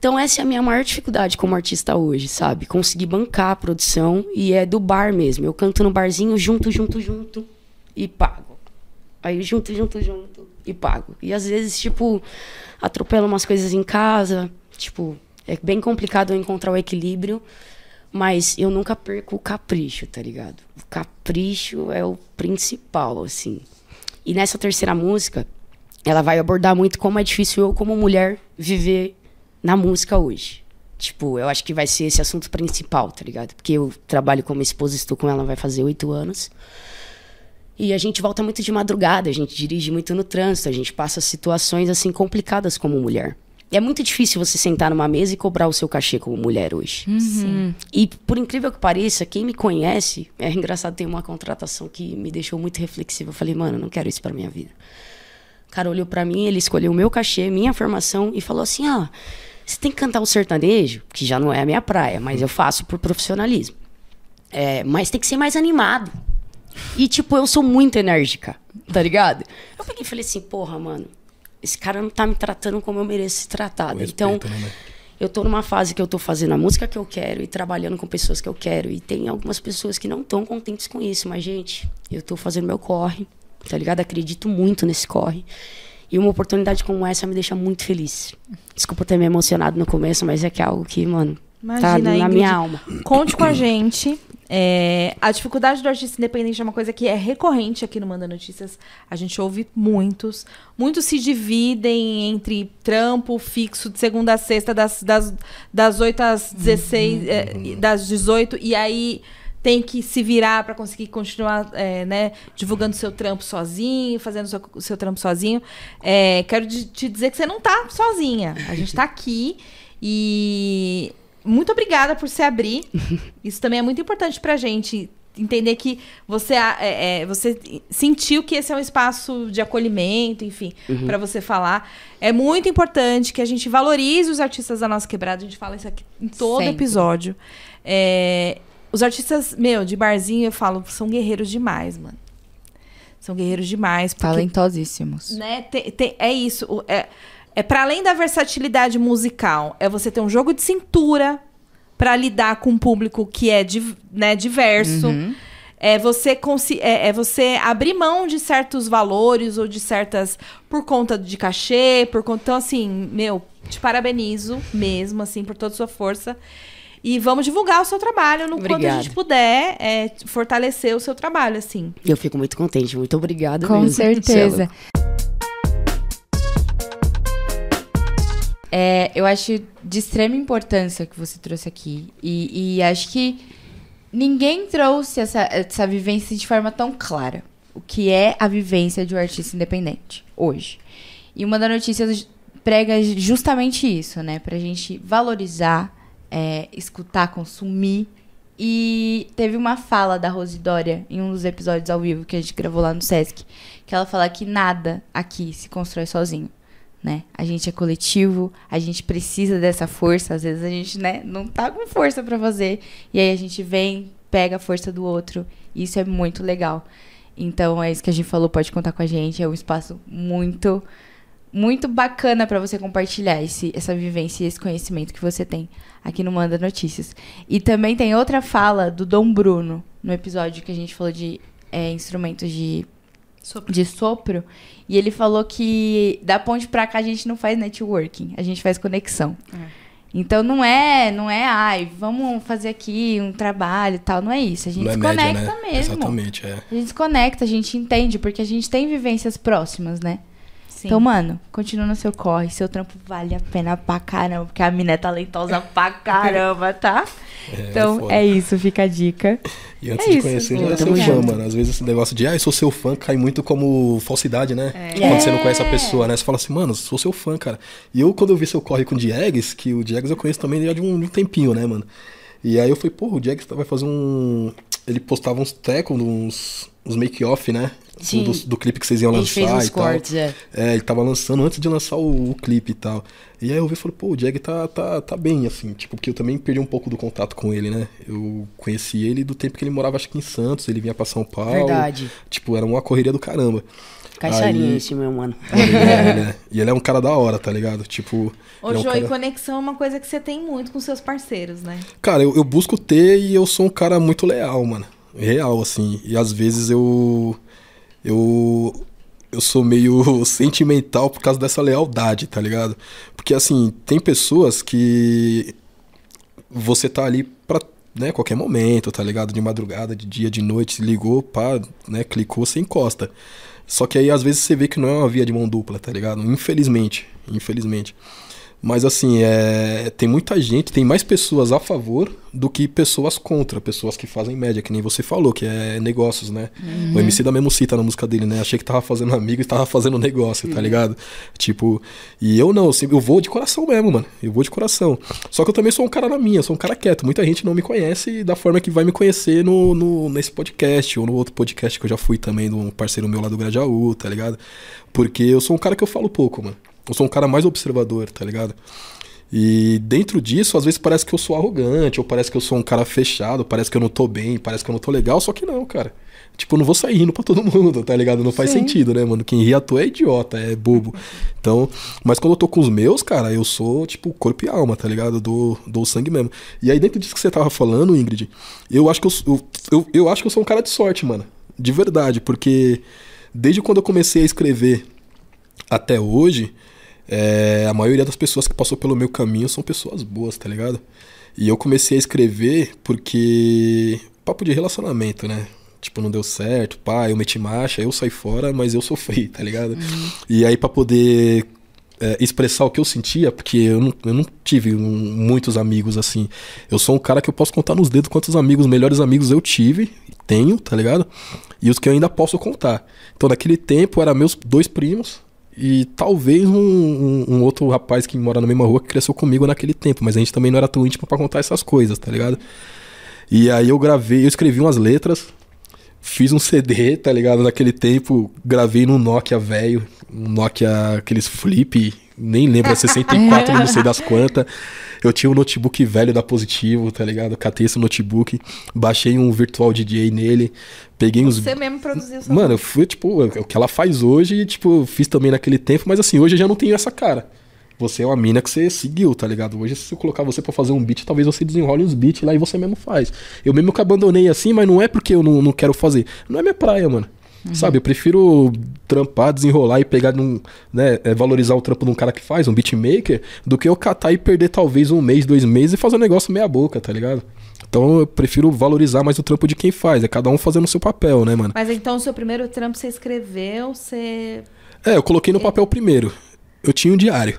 Então, essa é a minha maior dificuldade como artista hoje, sabe? Conseguir bancar a produção e é do bar mesmo. Eu canto no barzinho junto, junto, junto e pago. Aí junto, junto, junto e pago. E às vezes, tipo, atropelo umas coisas em casa. Tipo, é bem complicado eu encontrar o equilíbrio. Mas eu nunca perco o capricho, tá ligado? O capricho é o principal, assim. E nessa terceira música, ela vai abordar muito como é difícil eu, como mulher, viver na música hoje. Tipo, eu acho que vai ser esse assunto principal, tá ligado? Porque eu trabalho como esposa, estou com ela, vai fazer oito anos. E a gente volta muito de madrugada, a gente dirige muito no trânsito, a gente passa situações assim complicadas como mulher. E é muito difícil você sentar numa mesa e cobrar o seu cachê como mulher hoje. Uhum. E por incrível que pareça, quem me conhece, é engraçado, tem uma contratação que me deixou muito reflexiva. Eu falei, mano, eu não quero isso para minha vida. O cara olhou para mim, ele escolheu o meu cachê, minha formação e falou assim: ah, você tem que cantar um sertanejo, que já não é a minha praia, mas eu faço por profissionalismo. É, mas tem que ser mais animado. E, tipo, eu sou muito enérgica, tá ligado? Eu peguei e falei assim: porra, mano, esse cara não tá me tratando como eu mereço ser tratado. Então. Né? eu tô numa fase que eu tô fazendo a música que eu quero e trabalhando com pessoas que eu quero. E tem algumas pessoas que não estão contentes com isso, mas, gente, eu tô fazendo meu corre tá ligado? Acredito muito nesse corre. E uma oportunidade como essa me deixa muito feliz. Desculpa ter me emocionado no começo, mas é que é algo que, mano, Imagina, tá na Ingrid, minha alma. Conte com a gente. É, a dificuldade do artista independente é uma coisa que é recorrente aqui no Manda Notícias. A gente ouve muitos. Muitos se dividem entre trampo fixo de segunda a sexta, das, das, das 8 às 16, uhum. é, das 18, e aí tem que se virar para conseguir continuar é, né, divulgando seu trampo sozinho, fazendo seu, seu trampo sozinho. É, quero te dizer que você não está sozinha. A gente está aqui e muito obrigada por se abrir. Isso também é muito importante pra gente entender que você, é, é, você sentiu que esse é um espaço de acolhimento, enfim, uhum. para você falar. É muito importante que a gente valorize os artistas da nossa quebrada. A gente fala isso aqui em todo Sempre. episódio. É, os artistas, meu, de barzinho, eu falo, são guerreiros demais, mano. São guerreiros demais. Porque, Talentosíssimos. Né, tem, tem, é isso. É, é para além da versatilidade musical, é você ter um jogo de cintura para lidar com um público que é né, diverso. Uhum. É você, é, é, você abrir mão de certos valores ou de certas. por conta de cachê, por conta. Então, assim, meu, te parabenizo mesmo, assim, por toda a sua força. E vamos divulgar o seu trabalho no Obrigada. quanto a gente puder é, fortalecer o seu trabalho, assim. Eu fico muito contente. Muito obrigada. Com mesmo. certeza. É, eu acho de extrema importância que você trouxe aqui. E, e acho que ninguém trouxe essa, essa vivência de forma tão clara. O que é a vivência de um artista independente hoje. E uma das notícias prega justamente isso, né? Pra gente valorizar, é, escutar, consumir. E teve uma fala da Rose Dória em um dos episódios ao vivo que a gente gravou lá no Sesc, que ela fala que nada aqui se constrói sozinho né? A gente é coletivo, a gente precisa dessa força, às vezes a gente, né, não tá com força para fazer, e aí a gente vem, pega a força do outro, e isso é muito legal. Então é isso que a gente falou, pode contar com a gente, é um espaço muito muito bacana para você compartilhar esse, essa vivência e esse conhecimento que você tem aqui no Manda Notícias. E também tem outra fala do Dom Bruno, no episódio que a gente falou de é, instrumentos de Sopro. de sopro. E ele falou que da ponte pra cá a gente não faz networking, a gente faz conexão. É. Então não é, não é, ai, vamos fazer aqui um trabalho e tal, não é isso. A gente não se é conecta média, né? mesmo. Exatamente, é. A gente se conecta, a gente entende, porque a gente tem vivências próximas, né? Sim. Então, mano, continua no seu corre. Seu trampo vale a pena pra caramba, porque a mina é talentosa pra caramba, tá? É, então, é, é isso, fica a dica. E antes é de isso, conhecer, já é seu fã, mano. Às vezes esse negócio de, ah, eu sou seu fã, cai muito como falsidade, né? É. Quando você não conhece a pessoa, né? Você fala assim, mano, sou seu fã, cara. E eu, quando eu vi seu corre com o Diegues, que o Diegues eu conheço também já de um, de um tempinho, né, mano? E aí eu falei, pô, o Diegues vai fazer um. Ele postava uns tecos, uns, uns make-off, né? Sim. Do, do, clipe que vocês iam lançar fez uns e cortes, tal. É. é, ele tava lançando antes de lançar o, o, clipe e tal. E aí eu vi e falei, pô, o Jag tá, tá, tá bem, assim, tipo, porque eu também perdi um pouco do contato com ele, né? Eu conheci ele do tempo que ele morava, acho que em Santos, ele vinha pra São Paulo. Verdade. Tipo, era uma correria do caramba. Caixarinha esse, meu mano. É, né? E ele é um cara da hora, tá ligado? Tipo. Ô, é um Jô, cara... e conexão é uma coisa que você tem muito com seus parceiros, né? Cara, eu, eu busco ter e eu sou um cara muito leal, mano. Real, assim. E às vezes eu eu eu sou meio sentimental por causa dessa lealdade, tá ligado? Porque assim, tem pessoas que você tá ali pra né, qualquer momento, tá ligado? De madrugada, de dia, de noite, ligou, pá, né, clicou, você encosta. Só que aí às vezes você vê que não é uma via de mão dupla, tá ligado? Infelizmente, infelizmente. Mas assim, é, tem muita gente, tem mais pessoas a favor do que pessoas contra, pessoas que fazem média, que nem você falou, que é negócios, né? Uhum. O MC da mesmo cita na música dele, né? Achei que tava fazendo amigo e tava fazendo negócio, tá uhum. ligado? Tipo, e eu não, eu vou de coração mesmo, mano. Eu vou de coração. Só que eu também sou um cara na minha, sou um cara quieto. Muita gente não me conhece da forma que vai me conhecer no, no, nesse podcast ou no outro podcast que eu já fui também, de um parceiro meu lá do Grajaú, tá ligado? Porque eu sou um cara que eu falo pouco, mano. Eu sou um cara mais observador, tá ligado? E dentro disso, às vezes parece que eu sou arrogante, ou parece que eu sou um cara fechado, parece que eu não tô bem, parece que eu não tô legal, só que não, cara. Tipo, eu não vou sair rindo pra todo mundo, tá ligado? Não faz Sim. sentido, né, mano? Quem ri à toa é idiota, é bobo. Então, mas quando eu tô com os meus, cara, eu sou, tipo, corpo e alma, tá ligado? Eu dou, dou sangue mesmo. E aí, dentro disso que você tava falando, Ingrid, eu acho que eu, eu, eu, eu acho que eu sou um cara de sorte, mano. De verdade, porque desde quando eu comecei a escrever até hoje, é, a maioria das pessoas que passou pelo meu caminho são pessoas boas, tá ligado? E eu comecei a escrever porque. Papo de relacionamento, né? Tipo, não deu certo, pá, eu meti marcha, eu saí fora, mas eu sofri, tá ligado? Uhum. E aí, para poder é, expressar o que eu sentia, porque eu não, eu não tive um, muitos amigos assim. Eu sou um cara que eu posso contar nos dedos quantos amigos, melhores amigos eu tive, tenho, tá ligado? E os que eu ainda posso contar. Então, naquele tempo, eram meus dois primos, e talvez um, um, um, outro rapaz que mora na mesma rua que cresceu comigo naquele tempo, mas a gente também não era tão íntimo para contar essas coisas, tá ligado? E aí eu gravei, eu escrevi umas letras, fiz um CD, tá ligado? Naquele tempo, gravei num Nokia velho, um Nokia aqueles flip, nem lembro, 64, não sei das quantas. Eu tinha um notebook velho da Positivo, tá ligado? Catei esse notebook, baixei um virtual DJ nele, peguei uns. Você mesmo produziu Mano, eu fui, tipo, o que ela faz hoje, tipo, fiz também naquele tempo, mas assim, hoje eu já não tenho essa cara. Você é uma mina que você seguiu, tá ligado? Hoje, se eu colocar você para fazer um beat, talvez você desenrole os beats lá e você mesmo faz. Eu mesmo que abandonei assim, mas não é porque eu não, não quero fazer. Não é minha praia, mano. Uhum. Sabe, eu prefiro trampar, desenrolar e pegar num. Né, é, valorizar o trampo de um cara que faz, um beatmaker, do que eu catar e perder talvez um mês, dois meses e fazer um negócio meia boca, tá ligado? Então eu prefiro valorizar mais o trampo de quem faz. É cada um fazendo o seu papel, né, mano? Mas então o seu primeiro trampo você escreveu, você. É, eu coloquei no papel primeiro. Eu tinha um diário.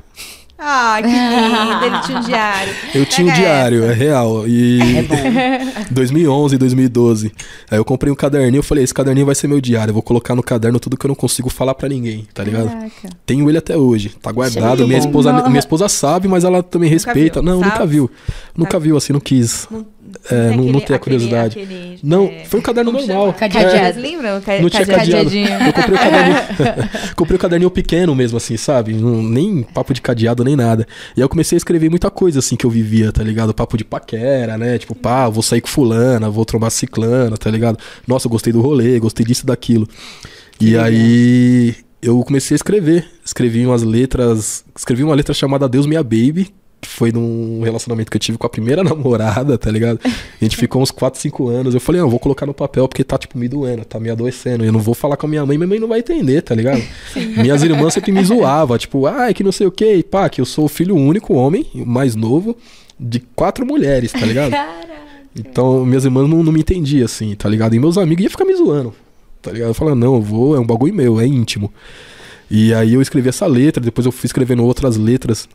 Ah, que lindo, ele tinha um diário. Eu tinha um diário, essa. é real. E é bom. 2011, 2012. Aí eu comprei um caderninho, eu falei, esse caderninho vai ser meu diário, eu vou colocar no caderno tudo que eu não consigo falar para ninguém, tá ligado? Caraca. Tenho ele até hoje, tá guardado. Minha esposa, minha esposa sabe, mas ela também nunca respeita. Viu, não, sabe? nunca viu. Nunca tá. viu assim, não quis. Não é, não, aquele, não tem a curiosidade. Aquele, aquele, não, é, foi um caderno normal. Cadeado, é, lembra? Ca não tinha cadeado. Eu comprei o caderninho, comprei o caderninho pequeno mesmo, assim, sabe? Não, nem papo de cadeado, nem nada. E aí eu comecei a escrever muita coisa, assim, que eu vivia, tá ligado? Papo de paquera, né? Tipo, pá, vou sair com fulana, vou trombar ciclana, tá ligado? Nossa, eu gostei do rolê, gostei disso e daquilo. E aí eu comecei a escrever. Escrevi umas letras. Escrevi uma letra chamada Deus Minha Baby, que foi num relacionamento que eu tive com a primeira namorada, tá ligado? A gente ficou uns 4, 5 anos. Eu falei, não, vou colocar no papel porque tá, tipo, me doendo, tá me adoecendo. Eu não vou falar com a minha mãe, minha mãe não vai entender, tá ligado? Sim. Minhas irmãs sempre me zoavam, tipo, ah, que não sei o que, pá, que eu sou o filho único, homem, mais novo, de quatro mulheres, tá ligado? Caraca. Então, minhas irmãs não, não me entendiam, assim, tá ligado? E meus amigos iam ficar me zoando, tá ligado? Eu falava, não, eu vou, é um bagulho meu, é íntimo. E aí eu escrevi essa letra, depois eu fui escrevendo outras letras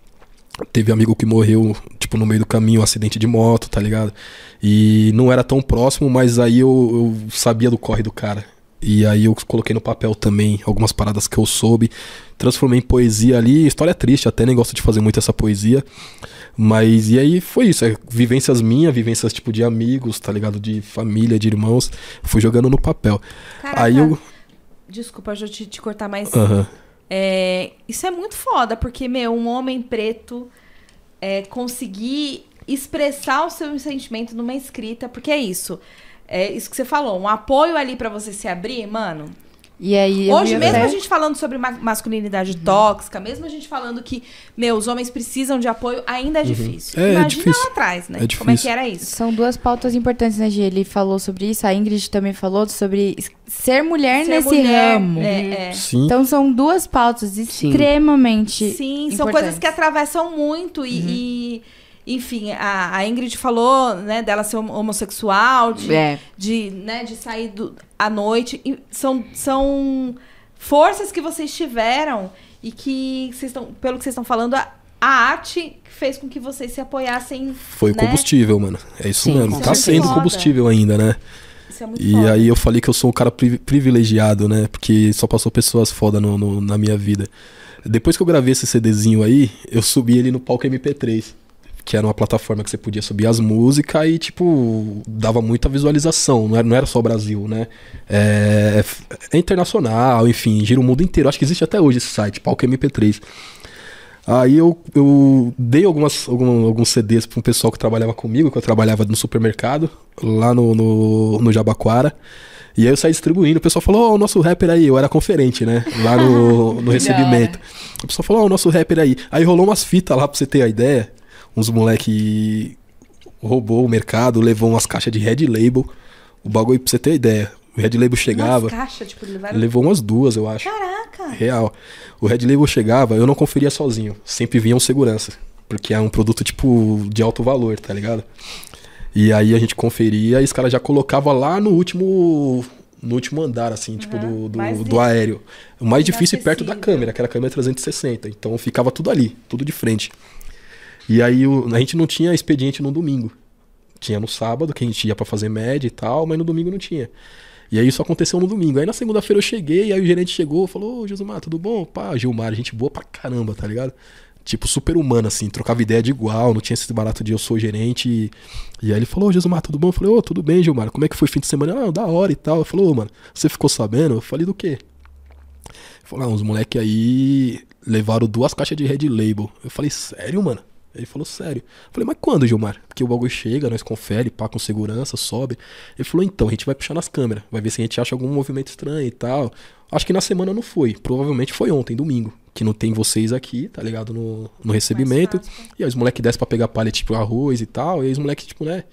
Teve amigo que morreu, tipo, no meio do caminho, um acidente de moto, tá ligado? E não era tão próximo, mas aí eu, eu sabia do corre do cara. E aí eu coloquei no papel também algumas paradas que eu soube. Transformei em poesia ali. História triste, até nem gosto de fazer muito essa poesia. Mas e aí foi isso. É, vivências minhas, vivências tipo de amigos, tá ligado? De família, de irmãos. Fui jogando no papel. Caraca. Aí eu. Desculpa, eu te, te cortar mais. Uhum. É, isso é muito foda, porque, meu, um homem preto é, conseguir expressar o seu sentimento numa escrita, porque é isso. É isso que você falou, um apoio ali para você se abrir, mano. E aí, Hoje, mesmo a gente falando sobre ma masculinidade uhum. tóxica, mesmo a gente falando que, meu, os homens precisam de apoio, ainda é uhum. difícil. É, é Imagina é difícil. lá atrás, né? É Como é que era isso? São duas pautas importantes, né, Gi? Ele falou sobre isso, a Ingrid também falou sobre ser mulher ser nesse mulher, ramo. É, é. Então são duas pautas extremamente Sim, são coisas que atravessam muito e, uhum. e enfim, a, a, Ingrid falou, né, dela ser homossexual, de, é. de, né, de sair do, à noite. E são, são forças que vocês tiveram e que, vocês estão, pelo que vocês estão falando, a, a arte fez com que vocês se apoiassem. Foi né? o combustível, mano. É isso Sim, mesmo. Tá sendo combustível ainda, né? Isso é muito e foda. aí eu falei que eu sou um cara privilegiado, né? Porque só passou pessoas foda no, no, na minha vida. Depois que eu gravei esse CDzinho aí, eu subi ele no palco MP3 que era uma plataforma que você podia subir as músicas e, tipo, dava muita visualização. Não era, não era só Brasil, né? É, é internacional, enfim, gira o mundo inteiro. Acho que existe até hoje esse site, Palco MP3. Aí eu, eu dei algumas, algum, alguns CDs para um pessoal que trabalhava comigo, que eu trabalhava no supermercado, lá no, no, no Jabaquara. E aí eu saí distribuindo, o pessoal falou, ó, oh, o nosso rapper aí, eu era conferente, né? Lá no, no recebimento. O pessoal falou, ó, oh, o nosso rapper aí. Aí rolou umas fitas lá pra você ter a ideia uns moleque roubou o mercado, levou umas caixas de Red Label. O bagulho, pra você ter ideia, O Red Label chegava. Caixa, tipo, levaram... Levou umas duas, eu acho. Caraca! Real. O Red Label chegava, eu não conferia sozinho. Sempre vinha um segurança. Porque é um produto, tipo, de alto valor, tá ligado? E aí a gente conferia e os caras já colocava lá no último. No último andar, assim, uhum, tipo, do, do, do aéreo. O mais difícil perto da câmera, que era a câmera 360. Então ficava tudo ali, tudo de frente. E aí o, a gente não tinha expediente no domingo. Tinha no sábado, que a gente ia para fazer média e tal, mas no domingo não tinha. E aí isso aconteceu no domingo. Aí na segunda-feira eu cheguei, aí o gerente chegou, falou, ô Josumar, tudo bom? Pá, Gilmar, gente boa pra caramba, tá ligado? Tipo, super humano, assim, trocava ideia de igual, não tinha esse barato de eu sou gerente. E, e aí ele falou, ô Josumar, tudo bom? Eu falei, ô, tudo bem, Gilmar, como é que foi o fim de semana? Ah, da hora e tal. Ele falou, ô, mano, você ficou sabendo? Eu falei, do quê? Ele falou, ah, uns moleque aí levaram duas caixas de Red Label. Eu falei, sério, mano? Ele falou, sério. Eu falei, mas quando, Gilmar? Porque o bagulho chega, nós confere, pá, com segurança, sobe. Ele falou, então, a gente vai puxar nas câmeras, vai ver se a gente acha algum movimento estranho e tal. Acho que na semana não foi, provavelmente foi ontem, domingo, que não tem vocês aqui, tá ligado, no, no recebimento. E aí os moleques descem pra pegar palha, tipo, arroz e tal, e aí os moleques, tipo, né?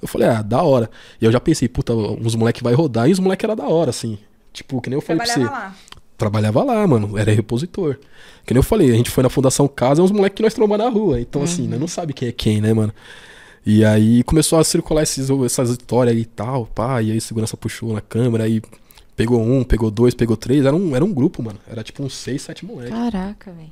Eu falei, ah, da hora. E eu já pensei, puta, uns moleques vai rodar, e os moleques era da hora, assim. Tipo, que nem eu falei pra você. Lá. Trabalhava lá, mano, era repositor. Que nem eu falei, a gente foi na Fundação Casa, é uns moleques que nós trombamos na rua. Então, assim, uhum. assim, né, não sabe quem é quem, né, mano? E aí começou a circular esses, essas histórias e tal, pá, e aí segurança puxou na câmera, aí pegou um, pegou dois, pegou três, era um, era um grupo, mano. Era tipo uns seis, sete moleques. Caraca, velho.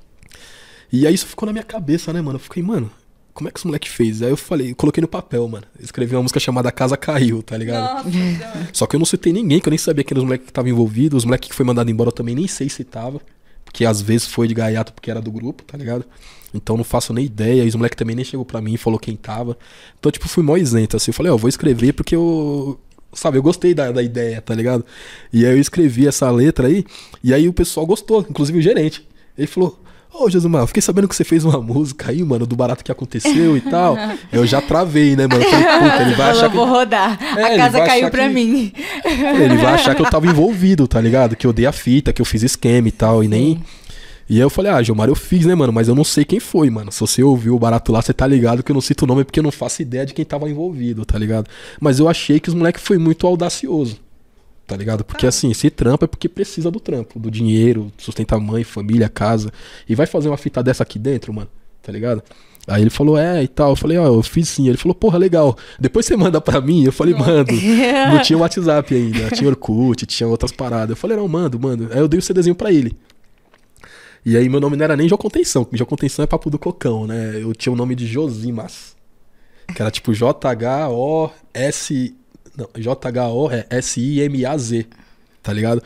E aí isso ficou na minha cabeça, né, mano? Eu fiquei, mano, como é que esse moleque fez? Aí eu falei, coloquei no papel, mano. Escrevi uma música chamada Casa Caiu, tá ligado? Nossa, Só que eu não citei ninguém, que eu nem sabia quem eram os moleques que estavam envolvidos. Os moleques que foi mandado embora eu também nem sei se tava que às vezes foi de gaiato porque era do grupo, tá ligado? Então não faço nem ideia. E os moleques também nem chegou pra mim e falou quem tava. Então, tipo, fui mó isento, assim. Eu falei, ó, oh, vou escrever porque eu. Sabe, eu gostei da, da ideia, tá ligado? E aí eu escrevi essa letra aí. E aí o pessoal gostou, inclusive o gerente. Ele falou, Ô, Josumar, fiquei sabendo que você fez uma música aí, mano, do barato que aconteceu e tal. Eu já travei, né, mano? Falei, puta, ele vai achar que. vou rodar. É, a casa caiu pra que... mim. Ele vai achar que eu tava envolvido, tá ligado? Que eu dei a fita, que eu fiz esquema e tal, e nem. E aí eu falei, ah, Gilmar, eu fiz, né, mano? Mas eu não sei quem foi, mano. Se você ouviu o barato lá, você tá ligado que eu não cito o nome porque eu não faço ideia de quem tava envolvido, tá ligado? Mas eu achei que os moleques foi muito audacioso tá ligado? Porque ah. assim, se trampa é porque precisa do trampo, do dinheiro, sustenta a mãe, família, casa. E vai fazer uma fita dessa aqui dentro, mano, tá ligado? Aí ele falou, é, e tal. Eu falei, ó, oh, eu fiz sim. Ele falou, porra, legal. Depois você manda pra mim? Eu falei, mando. não tinha WhatsApp ainda, tinha Orkut, tinha outras paradas. Eu falei, não, mando, mando. Aí eu dei o CDzinho pra ele. E aí meu nome não era nem Jocontenção, porque Jocontenção é papo do cocão, né? Eu tinha o nome de Josimas. Que era tipo J-H-O-S J-H-O-S-I-M-A-Z. Tá ligado?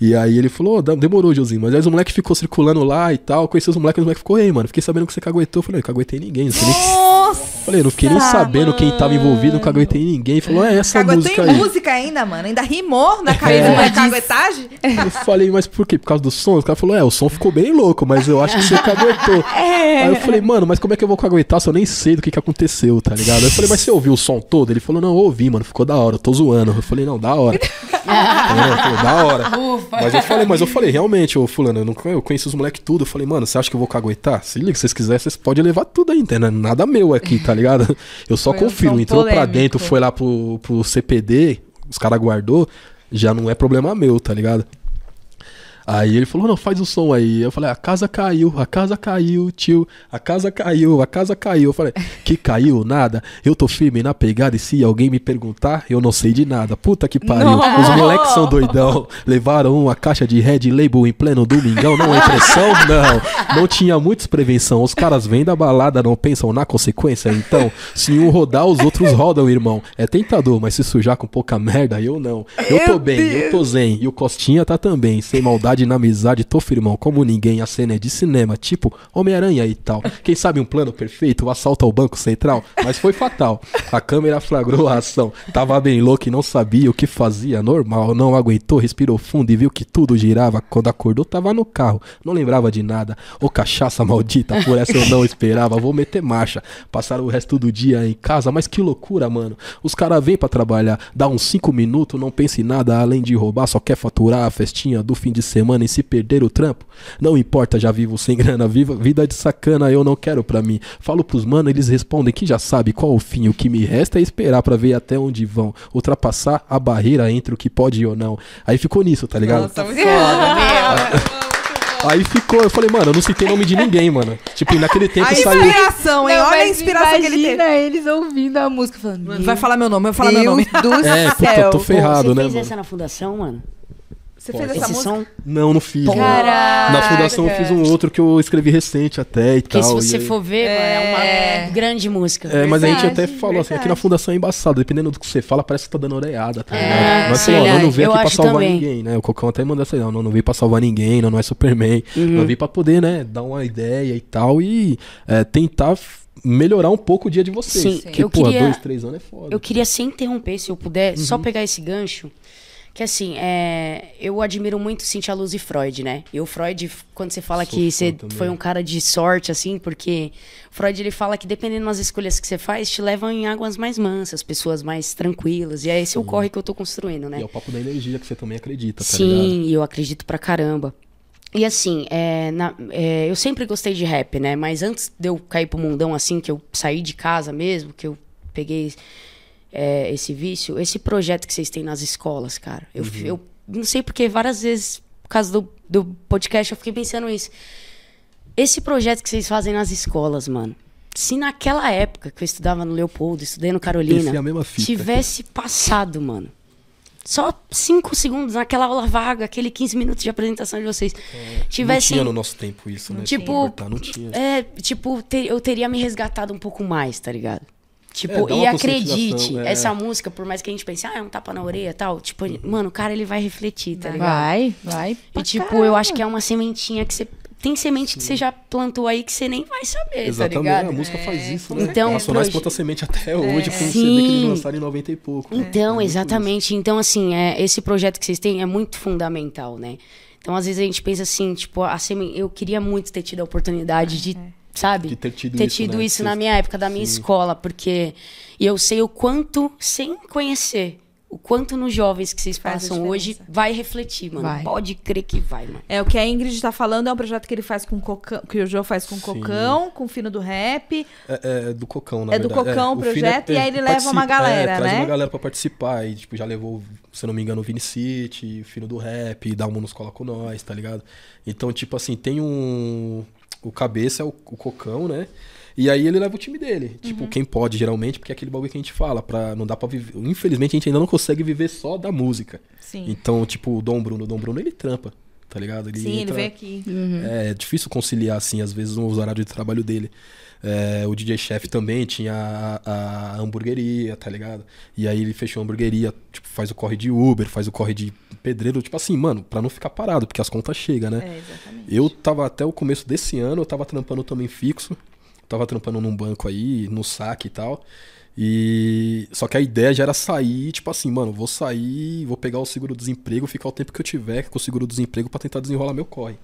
E aí ele falou, oh, demorou, Josinho. Mas aí o moleque ficou circulando lá e tal. Conheci os moleques, os moleques ficou, ei, mano, fiquei sabendo que você caguetou. Eu falei, eu caguetei ninguém. Não sei nem... Nossa! Falei, não fiquei nem sabendo quem tava envolvido, não caguetei ninguém. Falou, é essa Caguetei música aí. música ainda, mano. Ainda rimou na cabeça é. da caguetagem. Eu falei, mas por quê? Por causa do som? O cara falou, é, o som ficou bem louco, mas eu acho que você caguetou. É. Aí eu falei, mano, mas como é que eu vou caguetar se eu nem sei do que que aconteceu, tá ligado? Aí eu falei, mas você ouviu o som todo? Ele falou, não, eu ouvi, mano, ficou da hora, eu tô zoando. Eu falei, não, da hora. é, da hora. Ufa. Mas eu falei, mas eu falei, realmente, ô fulano, eu, não, eu conheço os moleques tudo. Eu falei, mano, você acha que eu vou caguetar? Se liga, se vocês quiserem, vocês podem levar tudo aí, entendeu? Nada meu aqui, tá ligado? Eu só foi confirmo. Um Entrou polêmico. pra dentro, foi lá pro, pro CPD, os caras guardou, já não é problema meu, tá ligado? Aí ele falou, não, faz o som aí. Eu falei, a casa caiu, a casa caiu, tio, a casa caiu, a casa caiu. Eu falei, que caiu? Nada. Eu tô firme na pegada e se alguém me perguntar, eu não sei de nada. Puta que pariu. Não. Os moleques são doidão. Levaram uma caixa de Red Label em pleno domingão. Não é pressão? Não. Não tinha muitos prevenção. Os caras vêm da balada, não pensam na consequência. Então, se um rodar, os outros rodam, irmão. É tentador, mas se sujar com pouca merda, eu não. Eu tô bem, eu tô zen. E o Costinha tá também, sem maldade na amizade, tô firmão como ninguém. A cena é de cinema, tipo Homem-Aranha e tal. Quem sabe um plano perfeito, o assalto ao Banco Central. Mas foi fatal. A câmera flagrou a ação. Tava bem louco e não sabia o que fazia. Normal, não aguentou, respirou fundo e viu que tudo girava. Quando acordou, tava no carro. Não lembrava de nada. Ô cachaça maldita, por essa eu não esperava. Vou meter marcha. Passaram o resto do dia em casa, mas que loucura, mano. Os caras vêm para trabalhar, dá uns 5 minutos, não pensa em nada além de roubar, só quer faturar a festinha do fim de semana semana e se perder o trampo? Não importa, já vivo sem grana, viva, vida de sacana eu não quero pra mim. Falo pros mano, eles respondem que já sabe qual o fim. O que me resta é esperar pra ver até onde vão. Ultrapassar a barreira entre o que pode ou não. Aí ficou nisso, tá ligado? Nossa, foda, meu. Aí ficou, eu falei, mano, eu não citei nome de ninguém, mano. Tipo, naquele tempo a saiu. Inspiração, hein? Não, Olha a inspiração que ele teve. eles ouvindo a música falando. Vai falar meu nome, eu vou falar meu nome. Do é, puta, tô ferrado, você né? Você fez essa na fundação, mano? Você fez essa música? Som? Não, não fiz. Caraca. Na fundação eu fiz um outro que eu escrevi recente até e Porque tal. Porque se você aí... for ver, é... é uma é. grande música. É, mas a gente até falou verdade. assim, aqui na fundação é embaçado. Dependendo do que você fala, parece que tá dando oreada, tá é, Mas falou, não, não veio aqui pra salvar também. ninguém, né? O Cocão até mandou essa não, não, não veio pra salvar ninguém, não, não é Superman. Uhum. Não veio pra poder, né, dar uma ideia e tal e é, tentar melhorar um pouco o dia de vocês. Sim, Porque, eu porra, queria, dois, três anos é foda. Eu queria, sem interromper, se eu puder, uhum. só pegar esse gancho que assim, é, eu admiro muito Cintia Luz e Freud, né? E o Freud, quando você fala Sou que você também. foi um cara de sorte, assim, porque Freud ele fala que dependendo das escolhas que você faz, te levam em águas mais mansas, pessoas mais tranquilas. E é esse Sim. o corre que eu tô construindo, né? E é o papo da energia que você também acredita, tá Sim, e eu acredito pra caramba. E assim, é, na, é, eu sempre gostei de rap, né? Mas antes de eu cair pro mundão assim, que eu saí de casa mesmo, que eu peguei é, esse vício, esse projeto que vocês têm nas escolas, cara. Eu, uhum. eu não sei porque várias vezes, por causa do, do podcast, eu fiquei pensando isso. Esse projeto que vocês fazem nas escolas, mano. Se naquela época que eu estudava no Leopoldo, estudei no Carolina, é tivesse passado, mano. Só cinco segundos naquela aula vaga, aquele 15 minutos de apresentação de vocês. É, tivesse, não tinha no nosso tempo isso, né? Tipo, não tinha. É, tipo, ter, eu teria me resgatado um pouco mais, tá ligado? Tipo, é, e acredite, é. essa música, por mais que a gente pense, ah, é um tapa na orelha e tal, tipo, uhum. mano, o cara ele vai refletir, tá ligado? Vai, vai. E tipo, caramba. eu acho que é uma sementinha que você. Tem semente Sim. que você já plantou aí que você nem vai saber, tá Exatamente, tá ligado? a música é. faz isso, né? Então, Racionais proje... planta semente até hoje, é. com um CD que eles lançaram em 90 e pouco. Então, é exatamente. Então, assim, é, esse projeto que vocês têm é muito fundamental, né? Então, às vezes a gente pensa assim, tipo, a semente, eu queria muito ter tido a oportunidade de é sabe? De ter tido ter isso, tido né? isso na minha época, da minha Sim. escola, porque eu sei o quanto, sem conhecer, o quanto nos jovens que vocês passam hoje vai refletir, mano. Vai. Pode crer que vai, mano. É, o que a Ingrid está falando é um projeto que ele faz com Cocão, que o João faz com o Cocão, com o Fino do Rap. É, é do Cocão, na é verdade. É do Cocão o projeto, e aí ele leva uma galera, é, né? Traz uma galera pra participar. E, tipo, já levou, se eu não me engano, o Vini City, o Fino do Rap, dá um nos cola com nós, tá ligado? Então, tipo assim, tem um o cabeça é o, o cocão, né? E aí ele leva o time dele. Tipo, uhum. quem pode, geralmente, porque é aquele bagulho que a gente fala, pra, não dá pra viver. Infelizmente, a gente ainda não consegue viver só da música. Sim. Então, tipo, o Dom Bruno, o Dom Bruno, ele trampa, tá ligado? Ele Sim, entra, ele vem aqui. Uhum. É difícil conciliar, assim, às vezes, os horários de trabalho dele. É, o DJ Chef também tinha a, a, hamburgueria, tá ligado? E aí ele fechou a hamburgueria, tipo, faz o corre de Uber, faz o corre de pedreiro, tipo assim, mano, pra não ficar parado, porque as contas chegam, né? É, exatamente. Eu tava até o começo desse ano, eu tava trampando também fixo, tava trampando num banco aí, no saque e tal. E só que a ideia já era sair, tipo assim, mano, vou sair, vou pegar o seguro-desemprego, ficar o tempo que eu tiver com o seguro-desemprego para tentar desenrolar meu corre.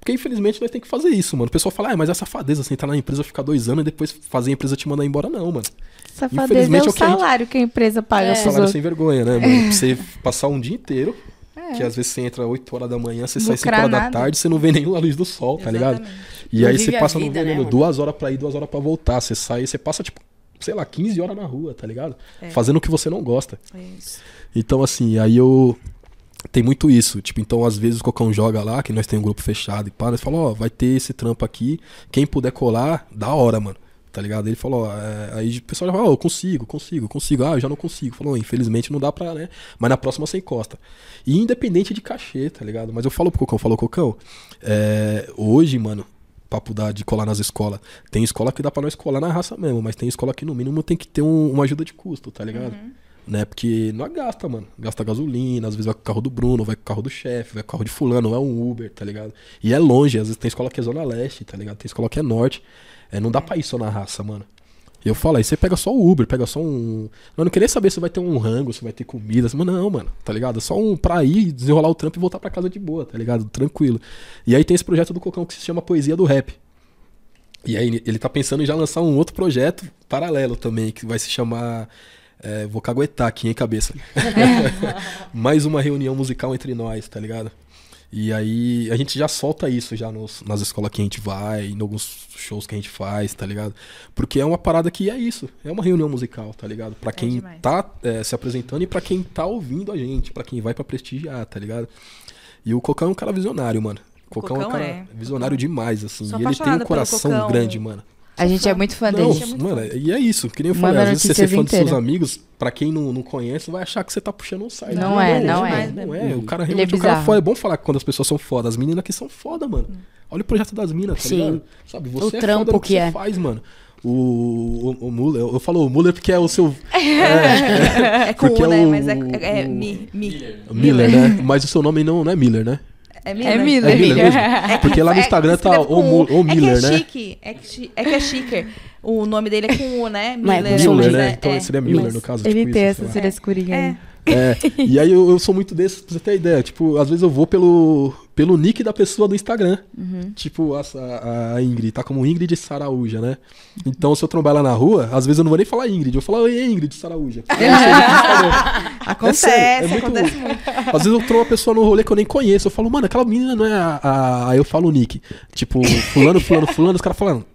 Porque infelizmente nós temos que fazer isso, mano. O pessoal fala, ah, mas é safadeza, você entrar na empresa, ficar dois anos e depois fazer a empresa te mandar embora, não, mano. Safadeza é o, é o salário que a, gente... que a empresa paga. É. Salário sem vergonha, né, mano? Você passar um dia inteiro, é. que às vezes você entra 8 horas da manhã, você sai 5 horas nada. da tarde, você não vê nenhuma luz do sol, tá Exatamente. ligado? E não aí você passa vida, no veneno né, duas horas pra ir, duas horas pra voltar. Você sai, você passa, tipo, sei lá, 15 horas na rua, tá ligado? É. Fazendo o que você não gosta. É. Então, assim, aí eu tem muito isso. Tipo, então às vezes o Cocão joga lá, que nós tem um grupo fechado e pá, nós falamos, ó, vai ter esse trampo aqui, quem puder colar, da hora, mano. Tá ligado? Ele falou, é... aí o pessoal já falou, ó, eu consigo, consigo, consigo. Ah, eu já não consigo. Falou, infelizmente não dá pra, né? Mas na próxima você encosta. E independente de cachê, tá ligado? Mas eu falo pro Cocão, falou, Cocão, é... hoje, mano, papo da, de colar nas escolas. Tem escola que dá pra nós colar na raça mesmo, mas tem escola que no mínimo tem que ter um, uma ajuda de custo, tá ligado? Uhum né? Porque não gasta, mano. Gasta gasolina, às vezes vai com o carro do Bruno, vai com o carro do chefe, vai com o carro de fulano, é um Uber, tá ligado? E é longe, às vezes tem escola que é zona leste, tá ligado? Tem escola que é norte. É, não dá pra ir só na raça, mano. Eu falo, aí você pega só o Uber, pega só um. Eu não queria saber se vai ter um rango, se vai ter comida. Mas não, mano, tá ligado? É só um pra ir, desenrolar o trampo e voltar pra casa de boa, tá ligado? Tranquilo. E aí tem esse projeto do Cocão que se chama Poesia do Rap. E aí ele tá pensando em já lançar um outro projeto paralelo também, que vai se chamar é, vou caguetar aqui, hein, cabeça. Mais uma reunião musical entre nós, tá ligado? E aí a gente já solta isso já nos, nas escolas que a gente vai, em alguns shows que a gente faz, tá ligado? Porque é uma parada que é isso, é uma reunião musical, tá ligado? Pra é quem é tá é, se apresentando e pra quem tá ouvindo a gente, pra quem vai pra prestigiar, tá ligado? E o Cocão é um cara visionário, mano. O Cocão, Cocão é um cara é. visionário Cocão. demais, assim. Sou e ele tem um coração grande, mano. A gente é muito fã dele. Não, mano, e é isso, que nem eu falei, às vezes você ser fã dos seus amigos, pra quem não, não conhece, vai achar que você tá puxando um site. Não, não é, não, não é. Não é, o cara é realmente, é o cara é foda. É bom falar quando as pessoas são foda. As meninas aqui são foda, mano. Olha o projeto das minas, tá Sim. ligado? Sabe, você o é trampo foda que, que é. faz, mano. O, o, o Muller, eu, eu falo o Muller porque é o seu. É, é com U, né? Mas é, é, é Mi, Miller. Miller, né? Mas o seu nome não, não é Miller, né? É Miller. É Miller. É Miller mesmo? É Porque lá no Instagram tá o, o Miller, né? É que é chique. É que é chique. O nome dele é com U, né? Miller. Miller, né? Então seria Miller, no caso. Ele tipo tem essa frescurinha aí. É, e aí eu, eu, sou muito desse, pra você ter ideia. Tipo, às vezes eu vou pelo, pelo nick da pessoa do Instagram. Uhum. Tipo, a, a, Ingrid, tá como Ingrid Saraúja, né? Então, se eu trombar lá na rua, às vezes eu não vou nem falar Ingrid, eu vou falar, oi, Ingrid Saraúja. acontece, é, é muito, acontece muito. Às vezes eu trombo uma pessoa no rolê que eu nem conheço, eu falo, mano, aquela menina não é a. a... Aí eu falo o nick. Tipo, fulano, fulano, fulano, os caras falando.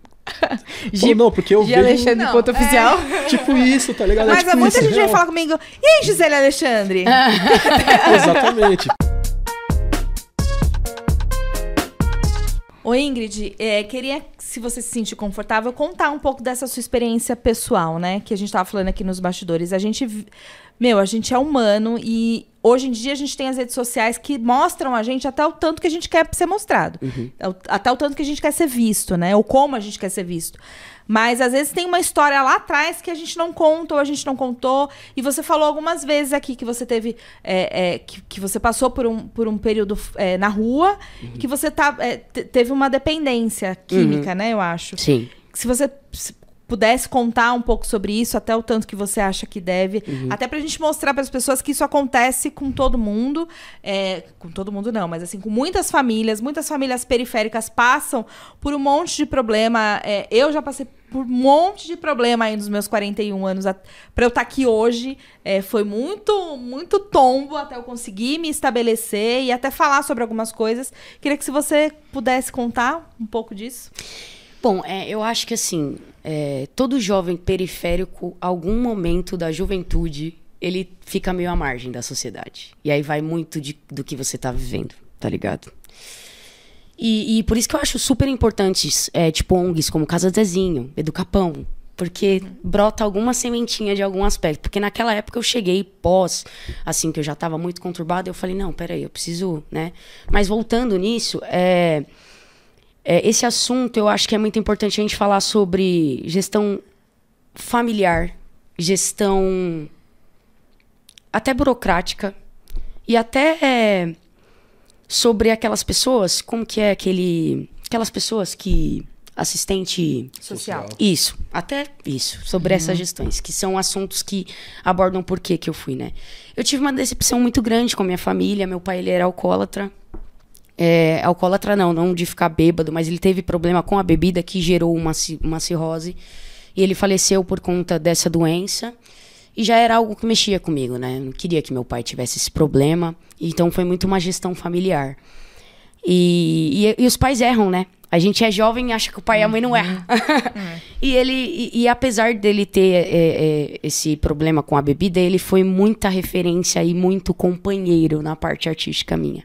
G... não, porque eu G vejo... Alexandre não, ponto é... oficial. Tipo isso, tá ligado? Mas é tipo muita isso, gente real. vai falar comigo, e aí, Gisele Alexandre? Exatamente. Ô Ingrid, é, queria, se você se sentir confortável, contar um pouco dessa sua experiência pessoal, né? Que a gente tava falando aqui nos bastidores. A gente, meu, a gente é humano e hoje em dia a gente tem as redes sociais que mostram a gente até o tanto que a gente quer ser mostrado. Uhum. Até o tanto que a gente quer ser visto, né? Ou como a gente quer ser visto. Mas às vezes tem uma história lá atrás que a gente não conta ou a gente não contou. E você falou algumas vezes aqui que você teve. É, é, que, que você passou por um, por um período é, na rua, uhum. que você tá, é, teve uma dependência química, uhum. né? Eu acho. Sim. Se você pudesse contar um pouco sobre isso, até o tanto que você acha que deve, uhum. até pra gente mostrar para as pessoas que isso acontece com todo mundo, é, com todo mundo não, mas assim, com muitas famílias, muitas famílias periféricas passam por um monte de problema. É, eu já passei por um monte de problema aí nos meus 41 anos para eu estar tá aqui hoje. É, foi muito, muito tombo até eu conseguir me estabelecer e até falar sobre algumas coisas. Queria que se você pudesse contar um pouco disso. Bom, é, eu acho que assim, é, todo jovem periférico, algum momento da juventude, ele fica meio à margem da sociedade. E aí vai muito de, do que você tá vivendo, tá ligado? E, e por isso que eu acho super importantes, é, tipo, ONGs como Casa Zezinho, Educapão, porque brota alguma sementinha de algum aspecto. Porque naquela época eu cheguei pós, assim, que eu já estava muito conturbada, eu falei, não, peraí, eu preciso, né? Mas voltando nisso, é é, esse assunto eu acho que é muito importante a gente falar sobre gestão familiar, gestão até burocrática e até é, sobre aquelas pessoas, como que é aquele, aquelas pessoas que assistente social. Isso, até isso, sobre uhum. essas gestões, que são assuntos que abordam por que que eu fui, né? Eu tive uma decepção muito grande com a minha família, meu pai ele era alcoólatra, é, alcoólatra não, não de ficar bêbado, mas ele teve problema com a bebida que gerou uma, uma cirrose. E ele faleceu por conta dessa doença. E já era algo que mexia comigo, né? Eu não queria que meu pai tivesse esse problema. Então foi muito uma gestão familiar. E, e, e os pais erram, né? A gente é jovem e acha que o pai e a mãe não erram. Uhum. e ele, e, e, apesar dele ter é, é, esse problema com a bebida, ele foi muita referência e muito companheiro na parte artística minha.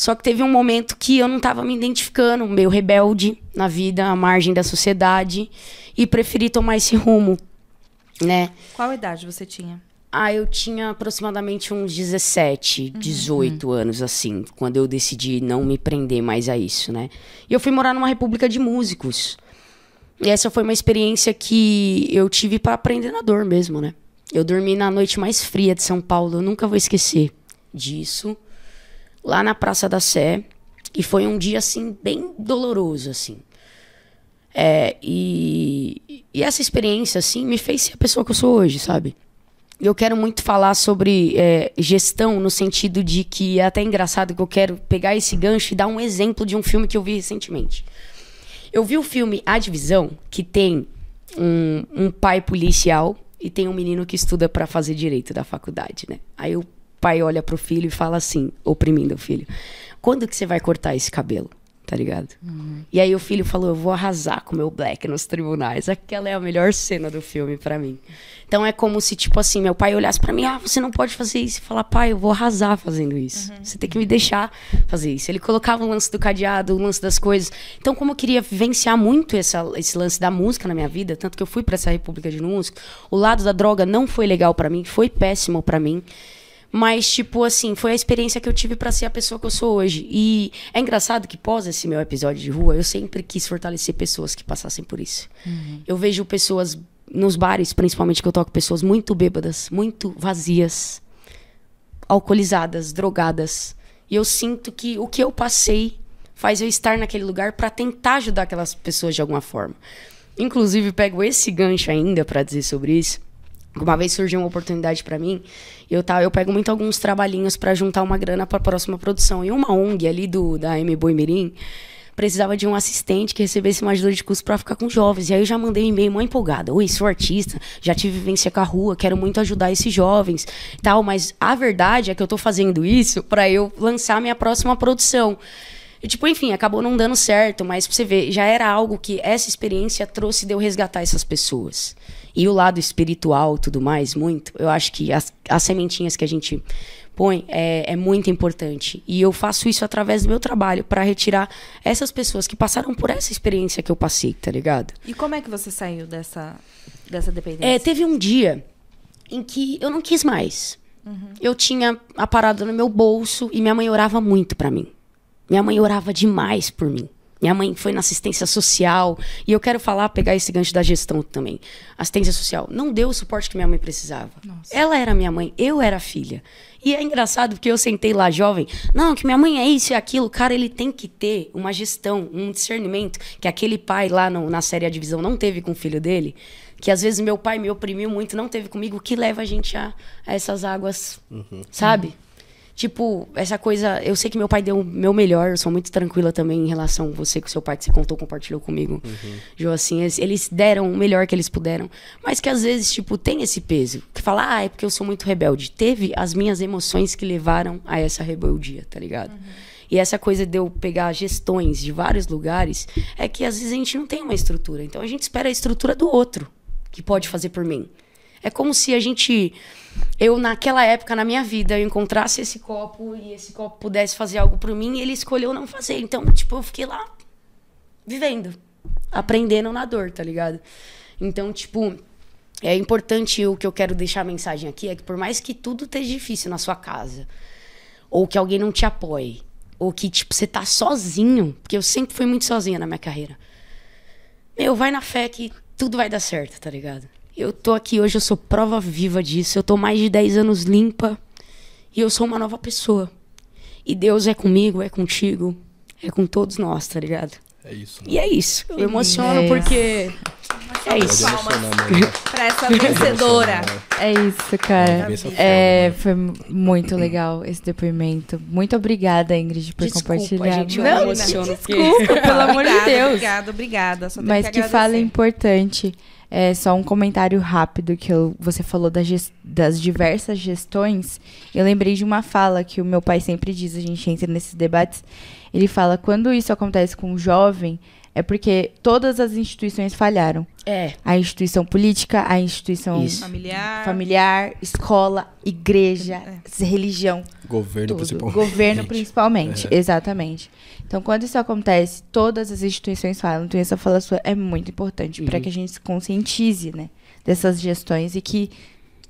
Só que teve um momento que eu não estava me identificando, meio rebelde na vida, à margem da sociedade, e preferi tomar esse rumo, né? Qual idade você tinha? Ah, eu tinha aproximadamente uns 17, 18 uhum. anos, assim, quando eu decidi não me prender mais a isso, né? E eu fui morar numa república de músicos. E essa foi uma experiência que eu tive para aprender na dor mesmo, né? Eu dormi na noite mais fria de São Paulo, eu nunca vou esquecer disso lá na Praça da Sé. E foi um dia, assim, bem doloroso, assim. É, e, e essa experiência, assim, me fez ser a pessoa que eu sou hoje, sabe? Eu quero muito falar sobre é, gestão no sentido de que é até engraçado que eu quero pegar esse gancho e dar um exemplo de um filme que eu vi recentemente. Eu vi o filme A Divisão, que tem um, um pai policial e tem um menino que estuda para fazer direito da faculdade, né? Aí o pai olha pro filho e fala assim, oprimindo o filho: quando que você vai cortar esse cabelo? tá ligado? Uhum. E aí o filho falou, eu vou arrasar com o meu black nos tribunais. Aquela é a melhor cena do filme para mim. Então é como se, tipo assim, meu pai olhasse para mim, ah, você não pode fazer isso. E falar, pai, eu vou arrasar fazendo isso. Uhum. Você tem que me deixar fazer isso. Ele colocava o lance do cadeado, o lance das coisas. Então, como eu queria vivenciar muito essa, esse lance da música na minha vida, tanto que eu fui para essa República de Música, o lado da droga não foi legal para mim, foi péssimo para mim. Mas, tipo, assim, foi a experiência que eu tive para ser a pessoa que eu sou hoje. E é engraçado que, pós esse meu episódio de rua, eu sempre quis fortalecer pessoas que passassem por isso. Uhum. Eu vejo pessoas nos bares, principalmente que eu toco, pessoas muito bêbadas, muito vazias, alcoolizadas, drogadas. E eu sinto que o que eu passei faz eu estar naquele lugar para tentar ajudar aquelas pessoas de alguma forma. Inclusive, pego esse gancho ainda para dizer sobre isso uma vez surgiu uma oportunidade para mim, eu tá, eu pego muito alguns trabalhinhos para juntar uma grana para a próxima produção. E uma ONG ali do da M Boi Mirim precisava de um assistente que recebesse uma ajuda de custo para ficar com jovens. E aí eu já mandei um e-mail mó empolgada. Oi, sou artista, já tive vivência com a rua, quero muito ajudar esses jovens, tal, mas a verdade é que eu tô fazendo isso para eu lançar minha próxima produção. E, tipo, enfim, acabou não dando certo, mas pra você ver, já era algo que essa experiência trouxe de eu resgatar essas pessoas. E o lado espiritual tudo mais, muito, eu acho que as, as sementinhas que a gente põe é, é muito importante. E eu faço isso através do meu trabalho, para retirar essas pessoas que passaram por essa experiência que eu passei, tá ligado? E como é que você saiu dessa, dessa dependência? É, teve um dia em que eu não quis mais. Uhum. Eu tinha a parada no meu bolso e minha mãe orava muito para mim. Minha mãe orava demais por mim. Minha mãe foi na assistência social. E eu quero falar, pegar esse gancho da gestão também. Assistência social. Não deu o suporte que minha mãe precisava. Nossa. Ela era minha mãe, eu era filha. E é engraçado porque eu sentei lá jovem. Não, que minha mãe é isso e aquilo. Cara, ele tem que ter uma gestão, um discernimento que aquele pai lá no, na série A Divisão não teve com o filho dele. Que às vezes meu pai me oprimiu muito, não teve comigo, que leva a gente a, a essas águas, uhum. sabe? Uhum. Tipo, essa coisa. Eu sei que meu pai deu o meu melhor, eu sou muito tranquila também em relação a você, com seu pai, que você contou, compartilhou comigo. Uhum. Jo, assim, eles, eles, deram o melhor que eles puderam. Mas que às vezes, tipo, tem esse peso. Que fala, ah, é porque eu sou muito rebelde. Teve as minhas emoções que levaram a essa rebeldia, tá ligado? Uhum. E essa coisa de eu pegar gestões de vários lugares é que às vezes a gente não tem uma estrutura. Então a gente espera a estrutura do outro que pode fazer por mim. É como se a gente, eu naquela época na minha vida, eu encontrasse esse copo e esse copo pudesse fazer algo por mim ele escolheu não fazer. Então, tipo, eu fiquei lá vivendo, aprendendo na dor, tá ligado? Então, tipo, é importante o que eu quero deixar a mensagem aqui é que por mais que tudo esteja difícil na sua casa, ou que alguém não te apoie, ou que tipo você tá sozinho, porque eu sempre fui muito sozinha na minha carreira. Meu, vai na fé que tudo vai dar certo, tá ligado? Eu tô aqui hoje, eu sou prova viva disso. Eu tô mais de 10 anos limpa e eu sou uma nova pessoa. E Deus é comigo, é contigo, é com todos nós, tá ligado? É isso. Né? E é isso. Eu emociono é porque. É isso. pra essa vencedora. É isso, cara. É, foi muito legal esse depoimento. Muito obrigada, Ingrid, por desculpa, compartilhar. Gente, eu Não, emociono. Desculpa, pelo amor de Deus. Obrigada, obrigada. Mas que, que fala importante. É, só um comentário rápido que eu, você falou das, das diversas gestões. Eu lembrei de uma fala que o meu pai sempre diz, a gente entra nesses debates. Ele fala, quando isso acontece com um jovem, é porque todas as instituições falharam. É. A instituição política, a instituição familiar. familiar, escola, igreja, é. religião. Governo tudo. principalmente. Governo principalmente, é. exatamente. Então, quando isso acontece, todas as instituições falam. Então, essa fala sua é muito importante uhum. para que a gente se conscientize, né, dessas gestões e que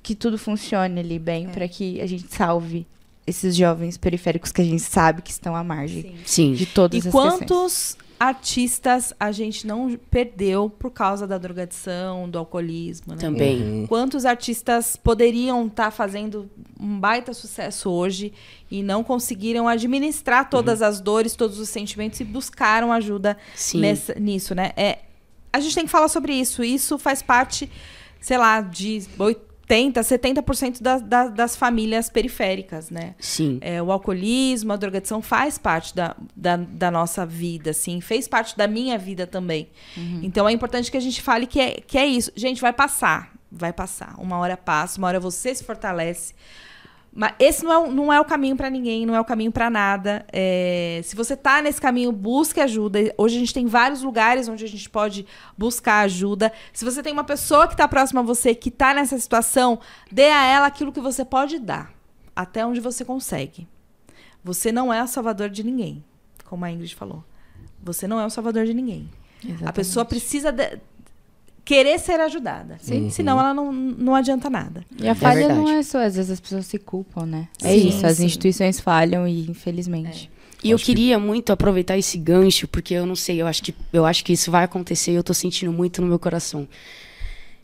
que tudo funcione ali bem é. para que a gente salve esses jovens periféricos que a gente sabe que estão à margem Sim. de todas e as quantos questões artistas a gente não perdeu por causa da drogadição, do alcoolismo. Né? Também. Uhum. Quantos artistas poderiam estar tá fazendo um baita sucesso hoje e não conseguiram administrar todas uhum. as dores, todos os sentimentos e buscaram ajuda nessa, nisso, né? É, a gente tem que falar sobre isso. Isso faz parte, sei lá, de 80, 70% da, da, das famílias periféricas, né? Sim. É, o alcoolismo, a drogadição faz parte da, da, da, nossa vida, assim, fez parte da minha vida também. Uhum. Então é importante que a gente fale que é, que é isso. Gente, vai passar, vai passar. Uma hora passa, uma hora você se fortalece. Mas esse não é, não é o caminho para ninguém, não é o caminho para nada. É, se você tá nesse caminho, busque ajuda. Hoje a gente tem vários lugares onde a gente pode buscar ajuda. Se você tem uma pessoa que tá próxima a você, que tá nessa situação, dê a ela aquilo que você pode dar, até onde você consegue. Você não é o salvador de ninguém, como a Ingrid falou. Você não é o salvador de ninguém. Exatamente. A pessoa precisa de, querer ser ajudada. Sim. Uhum. Senão ela não, não adianta nada. E a é falha não é só, às vezes as pessoas se culpam, né? É sim, é isso, as instituições falham e infelizmente. É. E eu queria que... muito aproveitar esse gancho, porque eu não sei, eu acho que, eu acho que isso vai acontecer e eu tô sentindo muito no meu coração.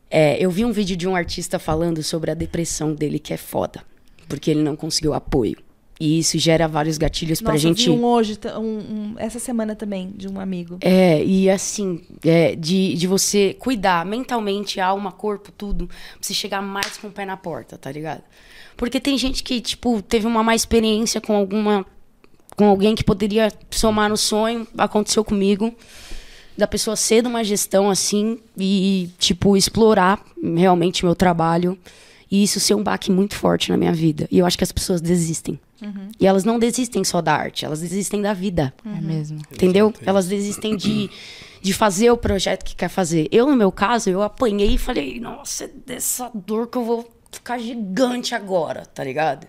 É, eu vi um vídeo de um artista falando sobre a depressão dele, que é foda. Porque ele não conseguiu apoio. E isso gera vários gatilhos Nossa, pra gente. Eu vi um hoje, um, um, essa semana também, de um amigo. É, e assim, é, de, de você cuidar mentalmente, alma, corpo, tudo, pra você chegar mais com o pé na porta, tá ligado? Porque tem gente que, tipo, teve uma má experiência com alguma. com alguém que poderia somar no sonho, aconteceu comigo. Da pessoa ser de uma gestão assim e, tipo, explorar realmente meu trabalho. E isso ser um baque muito forte na minha vida. E eu acho que as pessoas desistem. Uhum. E elas não desistem só da arte, elas desistem da vida. Uhum. É mesmo. Entendeu? Elas desistem de, de fazer o projeto que quer fazer. Eu, no meu caso, eu apanhei e falei, nossa, é dessa dor que eu vou ficar gigante agora, tá ligado?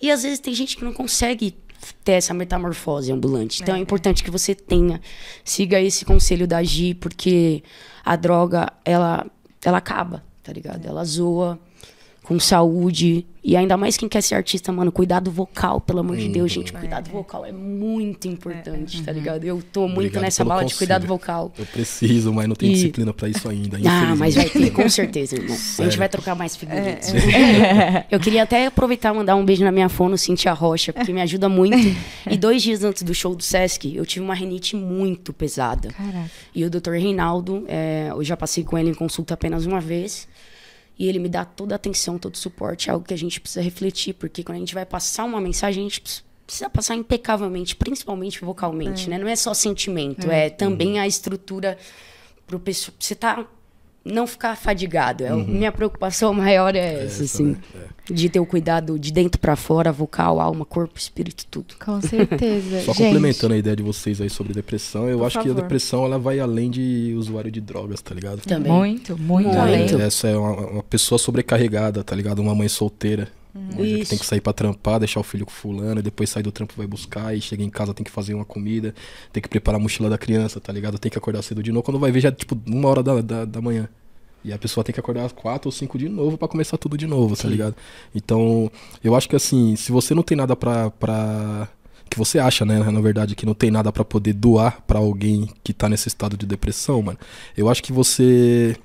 E às vezes tem gente que não consegue ter essa metamorfose ambulante. Então é, é importante que você tenha, siga esse conselho da Gi, porque a droga, ela, ela acaba, tá ligado? É. Ela zoa com saúde. E ainda mais quem quer ser artista, mano, cuidado vocal, pelo amor de Deus, gente. Cuidado é. vocal é muito importante, é. tá ligado? Eu tô muito Obrigado nessa bala conselho. de cuidado vocal. Eu preciso, mas não tenho e... disciplina para isso ainda. Ah, mas vai ter, com certeza, irmão. Sério? A gente vai trocar mais figurinhas. É. Eu queria até aproveitar e mandar um beijo na minha fono, Cintia Rocha, porque me ajuda muito. e dois dias antes do show do Sesc, eu tive uma renite muito pesada. Caraca. E o Dr. Reinaldo, é, eu já passei com ele em consulta apenas uma vez. E ele me dá toda a atenção, todo o suporte, é algo que a gente precisa refletir, porque quando a gente vai passar uma mensagem, a gente precisa passar impecavelmente, principalmente vocalmente, é. né? Não é só sentimento, é, é também uhum. a estrutura pro pessoal. Você tá não ficar fadigado. É, uhum. Minha preocupação maior é, é essa, assim. Né? É. De ter o cuidado de dentro para fora, vocal, alma, corpo, espírito, tudo. Com certeza. Só complementando a ideia de vocês aí sobre depressão, eu Por acho favor. que a depressão ela vai além de usuário de drogas, tá ligado? Também. Muito, muito, muito. além. Essa é uma, uma, pessoa sobrecarregada, tá ligado? Uma mãe solteira. Hum. Que tem que sair para trampar, deixar o filho com fulano, depois sair do trampo vai buscar, e chega em casa tem que fazer uma comida, tem que preparar a mochila da criança, tá ligado? Tem que acordar cedo de novo. Quando vai ver já é tipo uma hora da, da, da manhã. E a pessoa tem que acordar às quatro ou cinco de novo para começar tudo de novo, tá Sim. tá ligado? Então, eu acho que assim, se você não tem nada pra. pra que você acha, né, na verdade, que não tem nada para poder doar para alguém que tá nesse estado de depressão, mano. Eu acho que você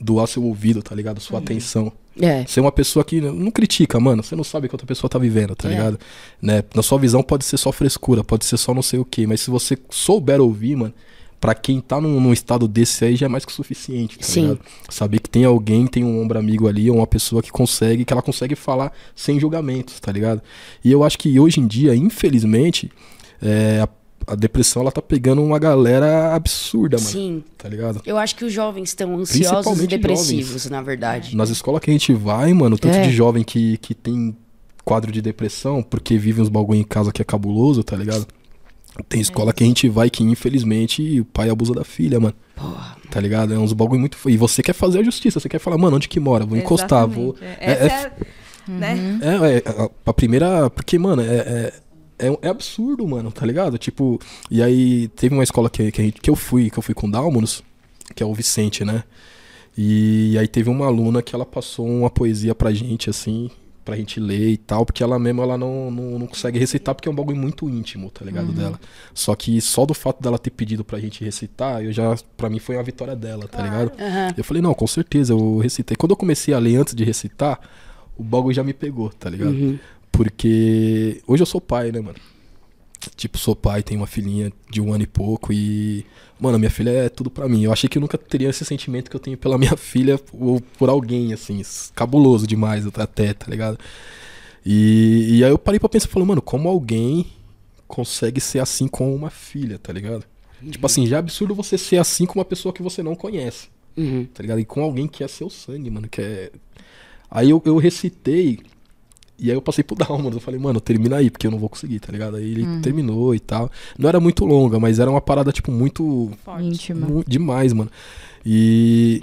doar seu ouvido, tá ligado? Sua uhum. atenção. É. Ser uma pessoa que não critica, mano. Você não sabe o que outra pessoa tá vivendo, tá é. ligado? Né? Na sua visão pode ser só frescura, pode ser só não sei o que, mas se você souber ouvir, mano, para quem tá num, num, estado desse aí já é mais que suficiente, tá Sim. ligado? Saber que tem alguém, tem um ombro amigo ali, uma pessoa que consegue, que ela consegue falar sem julgamentos, tá ligado? E eu acho que hoje em dia, infelizmente, é, a, depressão ela tá pegando uma galera absurda, mano. Sim. Tá ligado? Eu acho que os jovens estão ansiosos e depressivos, jovens. na verdade. Nas escolas que a gente vai, mano, tanto é. de jovem que, que tem quadro de depressão, porque vive uns bagulho em casa que é cabuloso, tá ligado? Tem escola é. que a gente vai que, infelizmente, o pai abusa da filha, mano. Porra. Tá ligado? É uns bagulho muito. E você quer fazer a justiça, você quer falar, mano, onde que mora? Vou encostar, vou. É, é, é, né? é, é, a, a, primeira. Porque, mano, é, é, é, absurdo, mano, tá ligado? Tipo, e aí teve uma escola que, que, gente, que eu fui, que eu fui com Dálmonos, que é o Vicente, né? E aí teve uma aluna que ela passou uma poesia pra gente, assim, pra gente ler e tal, porque ela mesma ela não, não, não consegue recitar porque é um bagulho muito íntimo, tá ligado? Uhum. Dela. Só que só do fato dela ter pedido pra gente recitar, eu já, pra mim foi uma vitória dela, tá ligado? Uhum. Eu falei, não, com certeza, eu recitei. Quando eu comecei a ler antes de recitar, o bagulho já me pegou, tá ligado? Uhum. Porque hoje eu sou pai, né, mano? Tipo, sou pai, tenho uma filhinha de um ano e pouco e. Mano, minha filha é tudo para mim. Eu achei que eu nunca teria esse sentimento que eu tenho pela minha filha ou por alguém, assim. Cabuloso demais até, tá ligado? E, e aí eu parei pra pensar e falei, mano, como alguém consegue ser assim com uma filha, tá ligado? Uhum. Tipo assim, já é absurdo você ser assim com uma pessoa que você não conhece. Uhum. Tá ligado? E com alguém que é seu sangue, mano. Que é. Aí eu, eu recitei E aí eu passei pro Dalmas. Eu falei, mano, termina aí, porque eu não vou conseguir, tá ligado? Aí ele uhum. terminou e tal. Não era muito longa, mas era uma parada, tipo, muito. Forte. Íntima. demais, mano. E.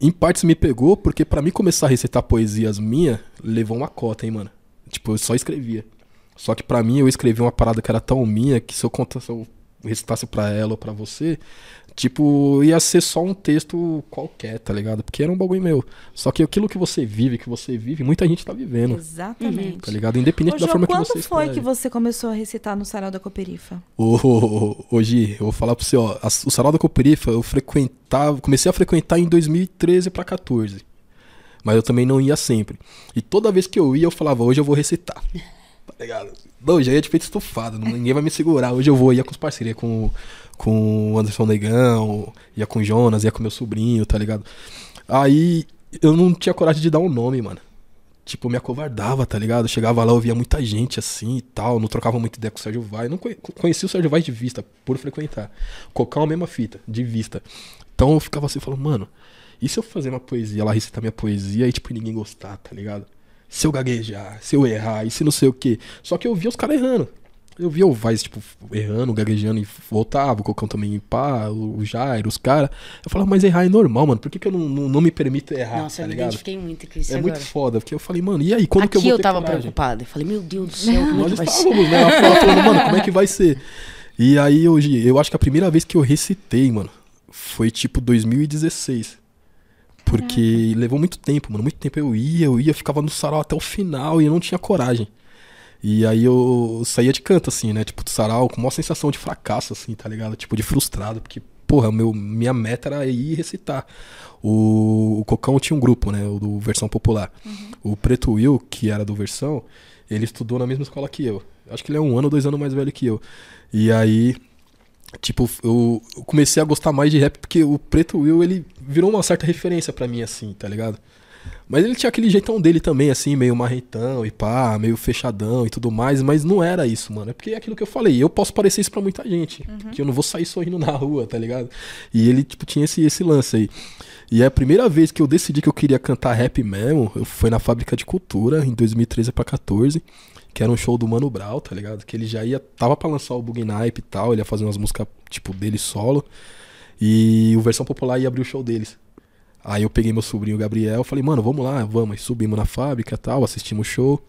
Em partes me pegou, porque para mim começar a recitar poesias minha, levou uma cota, hein, mano. Tipo, eu só escrevia. Só que para mim eu escrevi uma parada que era tão minha que se eu contasse, eu recitasse pra ela ou pra você, Tipo, ia ser só um texto qualquer, tá ligado? Porque era um bagulho meu. Só que aquilo que você vive, que você vive, muita gente tá vivendo. Exatamente. Tá ligado? Independente Ô, da forma que você Quando foi que você começou a recitar no Sarau da Cooperifa? hoje, eu vou falar pra você, ó. O Sarau da Cooperifa eu frequentava, comecei a frequentar em 2013 pra 14. Mas eu também não ia sempre. E toda vez que eu ia, eu falava, hoje eu vou recitar. Tá ligado? Não, já ia de peito estufado, ninguém vai me segurar. Hoje eu vou, ia com os parceiros, com com o Anderson Negão, ia com o Jonas, ia com meu sobrinho, tá ligado? Aí eu não tinha coragem de dar um nome, mano. Tipo, me acovardava, tá ligado? Chegava lá, eu via muita gente assim e tal, não trocava muito ideia com o Sérgio Vai. Não conhecia o Sérgio Vai de vista, por frequentar. Cocão a mesma fita, de vista. Então eu ficava assim, falando, mano, e se eu fazer uma poesia lá, recitar minha poesia e, tipo, ninguém gostar, tá ligado? Se eu gaguejar, se eu errar, e se não sei o quê. Só que eu via os caras errando. Eu via o Vaz, tipo, errando, gaguejando e voltava, o Cocão também pá, o Jairo, os caras. Eu falava, mas errar é normal, mano. Por que, que eu não, não, não me permito errar? Nossa, tá eu ligado? me identifiquei muito com isso. É agora. muito foda, porque eu falei, mano, e aí, quando Aqui que eu vou eu tava coragem? preocupada. Eu falei, meu Deus do céu, como é que vai estávamos, ser? né? falando, mano, como é que vai ser? E aí, hoje, eu acho que a primeira vez que eu recitei, mano, foi tipo 2016. Porque levou muito tempo, mano. Muito tempo eu ia, eu ia, ficava no sarau até o final e eu não tinha coragem. E aí eu saía de canto, assim, né? Tipo, do sarau, com uma sensação de fracasso, assim, tá ligado? Tipo, de frustrado, porque, porra, meu, minha meta era ir recitar. O, o Cocão tinha um grupo, né? O do Versão Popular. Uhum. O Preto Will, que era do Versão, ele estudou na mesma escola que eu. Acho que ele é um ano ou dois anos mais velho que eu. E aí, tipo, eu comecei a gostar mais de rap porque o Preto Will, ele virou uma certa referência para mim, assim, tá ligado? Mas ele tinha aquele jeitão dele também, assim, meio marretão e pá, meio fechadão e tudo mais, mas não era isso, mano. É porque é aquilo que eu falei, eu posso parecer isso pra muita gente, uhum. que eu não vou sair sorrindo na rua, tá ligado? E ele, tipo, tinha esse, esse lance aí. E é a primeira vez que eu decidi que eu queria cantar rap mesmo, foi na Fábrica de Cultura, em 2013 pra 14, que era um show do Mano Brown, tá ligado? Que ele já ia, tava pra lançar o Bug Nipe e tal, ele ia fazer umas músicas, tipo, dele solo. E o Versão Popular ia abrir o show deles. Aí eu peguei meu sobrinho Gabriel, falei, mano, vamos lá, vamos. subimos na fábrica tal, assistimos o show.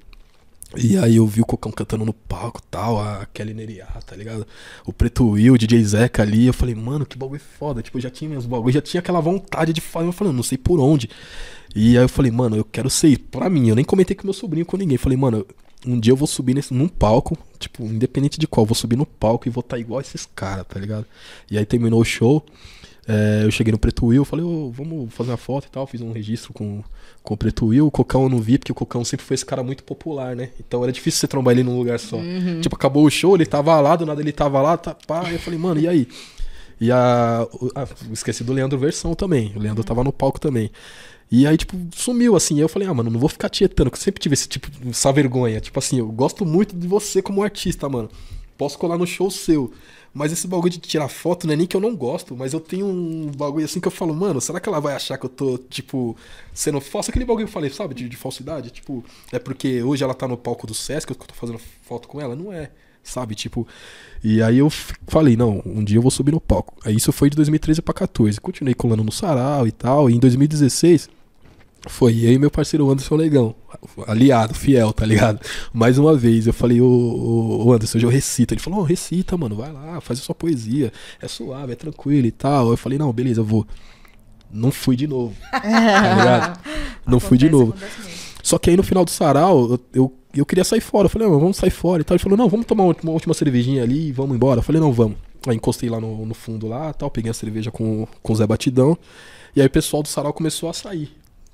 E aí eu vi o Cocão cantando no palco tal, a Kelly Neriá, tá ligado? O Preto Will, o DJ Zeca ali. Eu falei, mano, que bagulho foda. Tipo, eu já tinha meus bagulhos, já tinha aquela vontade de fazer. Eu falei, não sei por onde. E aí eu falei, mano, eu quero ser pra mim. Eu nem comentei com meu sobrinho, com ninguém. Falei, mano, um dia eu vou subir nesse, num palco, tipo, independente de qual, eu vou subir no palco e vou estar tá igual esses caras, tá ligado? E aí terminou o show. É, eu cheguei no Preto Will, falei, oh, vamos fazer uma foto e tal. Fiz um registro com, com o Preto Will. O Cocão eu não vi, porque o Cocão sempre foi esse cara muito popular, né? Então era difícil você trombar ele num lugar só. Uhum. Tipo, acabou o show, ele tava lá, do nada ele tava lá, tá, pá. eu falei, mano, e aí? E a, a. Esqueci do Leandro Versão também. O Leandro uhum. tava no palco também. E aí, tipo, sumiu, assim. eu falei, ah, mano, não vou ficar tietando, que eu sempre tive esse tipo, essa vergonha. Tipo assim, eu gosto muito de você como artista, mano. Posso colar no show seu. Mas esse bagulho de tirar foto não é nem que eu não gosto, mas eu tenho um bagulho assim que eu falo, mano, será que ela vai achar que eu tô, tipo, sendo falso? Aquele bagulho que eu falei, sabe, de, de falsidade? Tipo, é porque hoje ela tá no palco do Sesc, que eu tô fazendo foto com ela? Não é, sabe? Tipo, e aí eu falei, não, um dia eu vou subir no palco. Aí isso foi de 2013 pra 14. Continuei colando no sarau e tal, e em 2016 foi eu e meu parceiro Anderson Legão, aliado, fiel, tá ligado? Mais uma vez, eu falei, ô, ô Anderson, hoje eu recito. Ele falou, oh, recita, mano, vai lá, faz a sua poesia, é suave, é tranquilo e tal. Eu falei, não, beleza, eu vou. Não fui de novo, tá ligado? Não fui de novo. Só que aí no final do sarau, eu, eu, eu queria sair fora. Eu falei, não, vamos sair fora e tal. Ele falou, não, vamos tomar uma, uma última cervejinha ali e vamos embora. Eu falei, não, vamos. Aí encostei lá no, no fundo lá tal, peguei a cerveja com, com o Zé Batidão. E aí o pessoal do sarau começou a sair.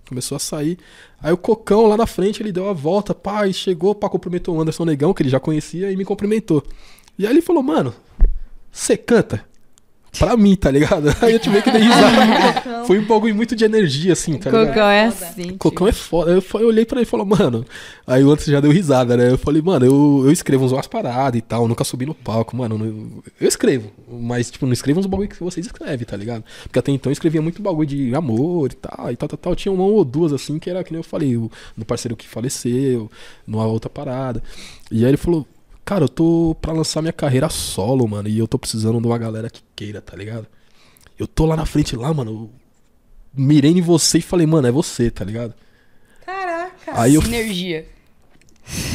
Começou a sair. Aí o Cocão lá na frente, ele deu a volta, pá, e chegou, pá, cumprimentou o Anderson Negão, que ele já conhecia, e me cumprimentou. E aí ele falou, mano, você canta? Pra mim, tá ligado? Aí eu tive que dar risada. Foi um bagulho muito de energia, assim, tá ligado? Cocão é assim. Cocão é foda. Eu, eu olhei pra ele e falei, mano. Aí o outro já deu risada, né? Eu falei, mano, eu, eu escrevo umas paradas e tal. Nunca subi no palco, mano. Eu, eu escrevo. Mas, tipo, não escrevo uns bagulho que vocês escrevem, tá ligado? Porque até então eu escrevia muito bagulho de amor e tal, e tal, tal, tal. Tinha uma ou duas, assim, que era que nem eu falei, o, no parceiro que faleceu, numa outra parada. E aí ele falou, cara, eu tô pra lançar minha carreira solo, mano. E eu tô precisando de uma galera que queira, tá ligado? Eu tô lá na frente, lá, mano. mirei em você e falei, mano, é você, tá ligado? Caraca. Aí eu, Sinergia.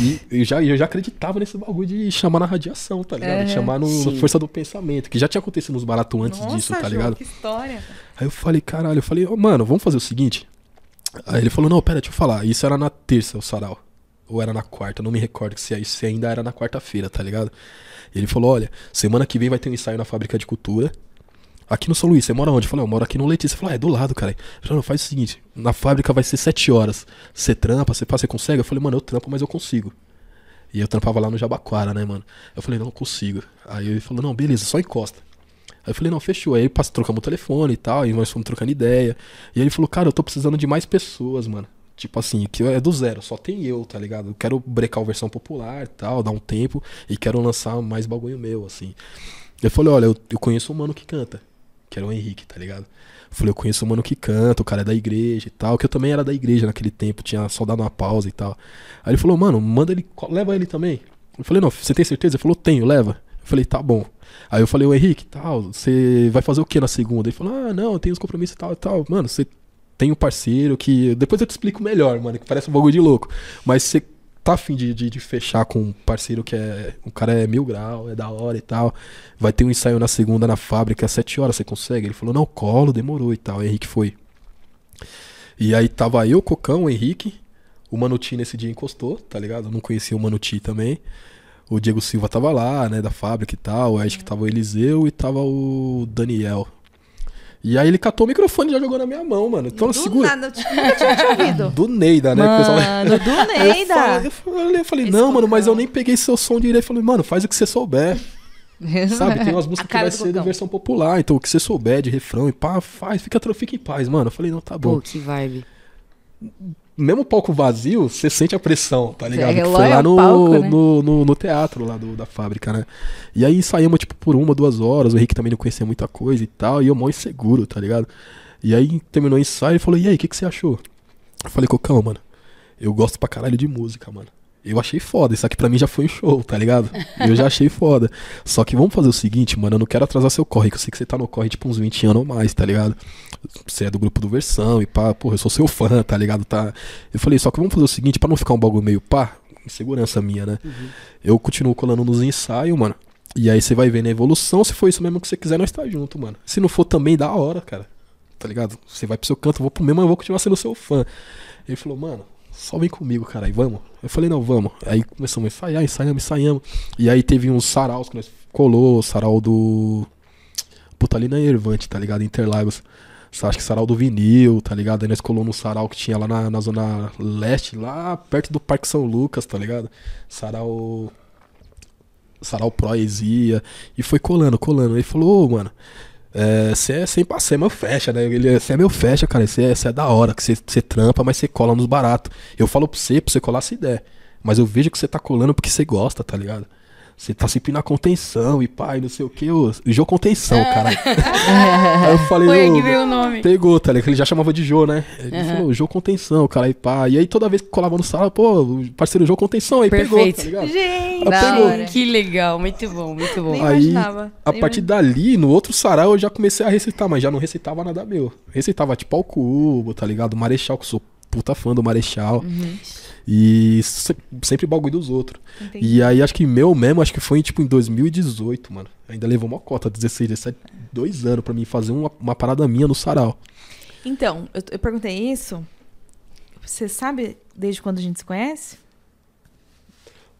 e eu já, eu já acreditava nesse bagulho de chamar na radiação, tá ligado? É, De chamar no, sim. força do pensamento, que já tinha acontecido nos baratos antes Nossa, disso, tá Jô, ligado? que história. Aí eu falei, caralho, eu falei, ô, mano, vamos fazer o seguinte. Aí ele falou, não, pera, deixa eu falar. Isso era na terça, o sarau. Ou era na quarta, não me recordo se, se ainda era na quarta-feira, tá ligado? Ele falou, olha, semana que vem vai ter um ensaio na fábrica de cultura. Aqui no São Luís, você mora onde? Eu falei, eu moro aqui no Letícia. Ele falou, ah, é do lado, cara. Ele falou, não, faz o seguinte, na fábrica vai ser sete horas. Você trampa, você faz, você consegue? Eu falei, mano, eu trampo, mas eu consigo. E eu trampava lá no Jabaquara, né, mano? Eu falei, não, eu consigo. Aí ele falou, não, beleza, só encosta. Aí eu falei, não, fechou. Aí pass- trocamos o telefone e tal, e nós fomos trocando ideia. E aí ele falou, cara, eu tô precisando de mais pessoas, mano. Tipo assim, que é do zero, só tem eu, tá ligado? Eu quero brecar a versão popular tal, dar um tempo, e quero lançar mais bagulho meu, assim. Eu falei, olha, eu, eu conheço um mano que canta, que era o Henrique, tá ligado? Eu falei, eu conheço um mano que canta, o cara é da igreja e tal, que eu também era da igreja naquele tempo, tinha só dado uma pausa e tal. Aí ele falou, mano, manda ele, leva ele também. Eu falei, não, você tem certeza? Ele falou, tenho, leva. Eu falei, tá bom. Aí eu falei, o Henrique, tal, você vai fazer o que na segunda? Ele falou, ah, não, eu tenho os compromissos e tal tal. Mano, você tem um parceiro que. Depois eu te explico melhor, mano, que parece um bagulho de louco. Mas você tá afim de, de, de fechar com um parceiro que é. O cara é mil grau, é da hora e tal. Vai ter um ensaio na segunda na fábrica, às sete horas, você consegue? Ele falou, não, colo, demorou e tal. O Henrique foi. E aí tava eu, Cocão, o Henrique. O Manuti nesse dia encostou, tá ligado? Eu não conhecia o Manuti também. O Diego Silva tava lá, né, da fábrica e tal. Acho que tava o Eliseu e tava o Daniel. E aí ele catou o microfone e já jogou na minha mão, mano. Então do segura. nada, eu nunca tinha te ouvido. Do Neida, né? que o pessoal- Mano, do Neida. eu falei, eu falei, não, mano, mas eu nem peguei seu som direito. Eu falei, mano, faz o que você souber. Sabe? Tem umas músicas que vai ser de Cocão. versão popular. Então, o que você souber de refrão e pá, faz, fica, fica em paz, mano. Eu falei, não, tá bom. Pô, que vibe. Mesmo palco vazio, você sente a pressão, tá ligado? É, que foi lá no, palco, né? no, no, no teatro lá do, da fábrica, né? E aí saímos, tipo, por uma, duas horas. O Henrique também não conhecia muita coisa e tal. E eu mó inseguro, tá ligado? E aí terminou o ensaio e falou: E aí, o que, que você achou? Eu falei, Cocão, mano, eu gosto pra caralho de música, mano. Eu achei foda, isso aqui pra mim já foi um show, tá ligado? Eu já achei foda. Só que vamos fazer o seguinte, mano, eu não quero atrasar seu corre, que eu sei que você tá no corre tipo uns 20 anos ou mais, tá ligado? Você é do grupo do Versão e pá, porra, eu sou seu fã, tá ligado? Tá... Eu falei, só que vamos fazer o seguinte, pra não ficar um bagulho meio pá, insegurança minha, né? Eu continuo colando nos ensaios, mano. E aí você vai vendo a evolução, se for isso mesmo que você quiser, nós tá junto, mano. Se não for também, da hora, cara. Tá ligado? Você vai pro seu canto, eu vou pro meu, mas eu vou continuar sendo seu fã. Ele falou, mano, só vem comigo, cara, e vamos. Eu falei, não, vamos. Aí começamos a ensaiar, ensaiamos, ensaiamos. E aí teve uns saraus que nós colou, sarau do. Puta, ali na Ervante, tá ligado? Interlagos. Acho que sarau do vinil, tá ligado? Aí nós colou no sarau que tinha lá na, na zona leste, lá perto do Parque São Lucas, tá ligado? Sarau. Sarau Proesia. E foi colando, colando. Ele falou, ô, mano. Você é, sem você é meu fecha, né? Ele Você é meu fecha, cara. Você é, é da hora, que você trampa, mas você cola nos baratos. Eu falo pra você, pra você colar se der. Mas eu vejo que você tá colando porque você gosta, tá ligado? Você tá sempre na contenção e pai, não sei o que. O Jô Contenção, cara. Aí eu falei, Foi que veio o nome. Pegou, tá ligado? Ele já chamava de Jô, né? Ele Aham. falou, Jô Contenção, cara, e pá. E aí toda vez que colava no sala, pô, parceiro Jô Contenção, aí pegou, Perfeito. tá ligado? Gente, pegou. Que legal, muito bom, muito bom. Nem Aí, imaginava. a Nem partir dali, no outro sarau, eu já comecei a recitar, mas já não recitava nada meu. Recitava tipo ao cubo, tá ligado? Marechal, que eu sou puta fã do Marechal. Uhum. E se- sempre bagulho dos outros. Entendi. E aí, acho que meu mesmo, acho que foi tipo em 2018, mano. Ainda levou uma cota, 16, 17, dois anos pra mim fazer uma, uma parada minha no sarau. Então, eu, eu perguntei isso. Você sabe desde quando a gente se conhece?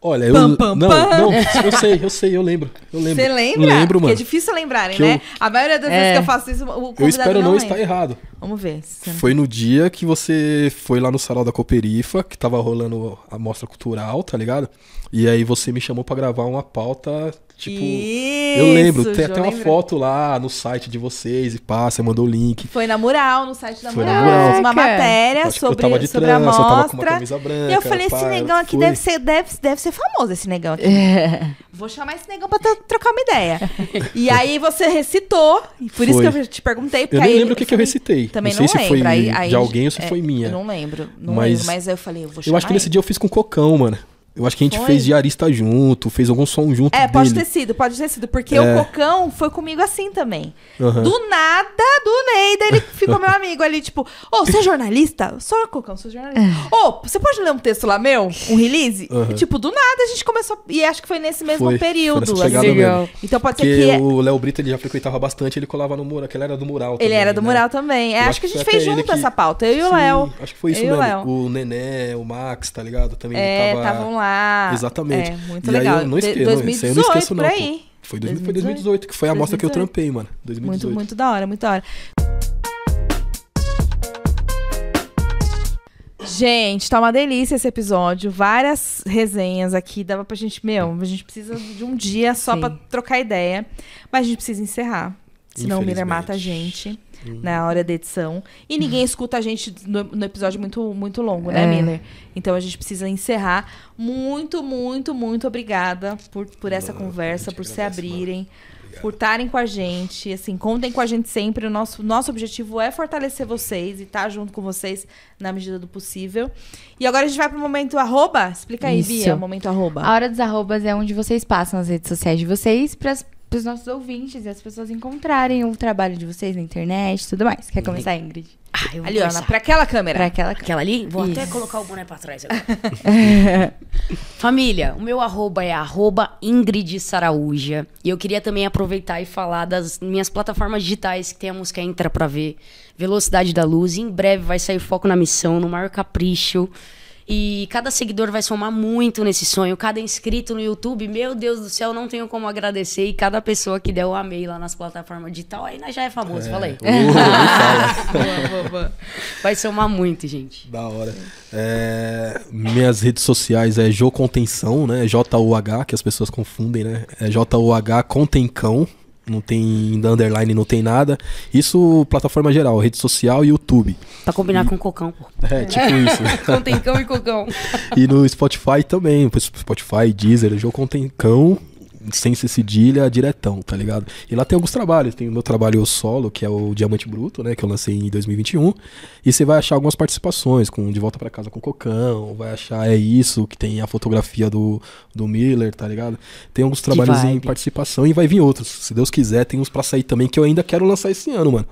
Olha, eu. Pam, pam, não, pam. não, eu sei, eu sei, eu lembro. Eu lembro. Você lembra? Lembro, Porque mano. é difícil lembrarem, Que eu- né? A maioria das É. vezes que eu faço isso, o convidado Eu espero não, estar lembra. errado. Vamos ver. se- Foi no dia que você foi lá no sarau da Cooperifa, que tava rolando a mostra cultural, tá ligado? E aí você me chamou pra gravar uma pauta Tipo, Isso, eu lembro, tem até uma foto lá no site de vocês e pá, você mandou o link. Foi na Mural, no site da Foi Mural. Mural. Uma matéria sobre, sobre trança, a mostra. Eu tava com uma camisa branca, e eu falei, pá, esse negão aqui deve ser, deve, deve ser famoso, esse negão aqui. É. Vou chamar esse negão pra trocar uma ideia. e aí você recitou, e por foi. isso que eu te perguntei. Eu nem lembro o que, que eu recitei. Também não, sei não se foi aí, aí, de alguém ou se é, foi minha. Eu não lembro, não mas, lembro, mas eu falei, eu vou chamar Eu acho que nesse dia eu fiz com cocão, mano. Eu acho que a gente foi? fez diarista junto, fez algum som junto. É, pode ter sido, pode ter sido. Porque é. o Cocão foi comigo assim também. Uhum. Do nada, do Neida, ele ficou meu amigo ali, tipo, ô, oh, você é jornalista? Sou Cocão, sou jornalista. Ô, oh, você pode ler um texto lá meu? Um release? Uhum. E, tipo, do nada a gente começou. E acho que foi nesse mesmo foi, período. Foi assim. mesmo. Então pode Porque ser que. O Léo Brito ele já frequentava bastante, ele colava no mural, que ele era do mural. Também, ele era do né? mural também. É, acho, acho que a gente fez junto que... essa pauta, eu e o Léo. Acho que foi isso eu mesmo. O, o Nené, o Max, tá ligado? Também é, estavam lá. Exatamente. Exatamente. É, muito e legal. Aí eu não esqueço, 2018, eu não esqueço, não. Aí. Foi, 2018. foi 2018, que foi a 2018. mostra que eu trampei, mano. 2018. Muito, muito da hora, muito da hora. Gente, tá uma delícia esse episódio. Várias resenhas aqui. Dava pra gente. Meu, a gente precisa de um dia só Sim. pra trocar ideia. Mas a gente precisa encerrar. Senão o Miller mata a gente na hora da edição. E ninguém escuta a gente no, no, episódio muito, muito longo, né, é. Miller? Então a gente precisa encerrar. Muito, muito, muito obrigada por, por essa Não, conversa, por se abrirem. Por estarem com a gente, assim, contem com a gente sempre. O nosso, nosso objetivo é fortalecer vocês e estar tá junto com vocês na medida do possível. E agora a gente vai pro momento arroba. Explica aí, Isso. Bia, o momento arroba. A hora dos arrobas é onde vocês passam as redes sociais de vocês para para os nossos ouvintes e as pessoas encontrarem o trabalho de vocês na internet e tudo mais. Quer começar, Ingrid? Ah, eu ali, ó, pra aquela câmera. Pra aquela, aquela ali? Vou Isso. até colocar o boné pra trás agora. Família, o meu arroba é arroba Ingrid Saraúja. E eu queria também aproveitar e falar das minhas plataformas digitais que tem a música Entra Pra Ver, Velocidade da Luz. E em breve vai sair Foco na Missão, no maior capricho. E cada seguidor vai somar muito nesse sonho. Cada inscrito no YouTube, meu Deus do céu, não tenho como agradecer. E cada pessoa que deu o amei lá nas plataformas digital, aí já é famoso, é. falei. Uh, vai somar muito, gente. Da hora. É, minhas redes sociais é Jo Contenção, né? J-U-H, que as pessoas confundem, né? É J-U-H Contencão não tem underline, não tem nada. Isso, plataforma geral, rede social e YouTube. Pra combinar e... com cocão, pô. É, tipo isso. contém cão e cocão. e no Spotify também, Spotify, Deezer, jogo contém cão sem ser cedilha, diretão, tá ligado? E lá tem alguns trabalhos. Tem o meu trabalho solo, que é o Diamante Bruto, né? Que eu lancei em 2021. E você vai achar algumas participações, com De Volta para Casa com Cocão, vai achar É Isso, que tem a fotografia do, do Miller, tá ligado? Tem alguns trabalhos em participação e vai vir outros. Se Deus quiser, tem uns pra sair também que eu ainda quero lançar esse ano, mano.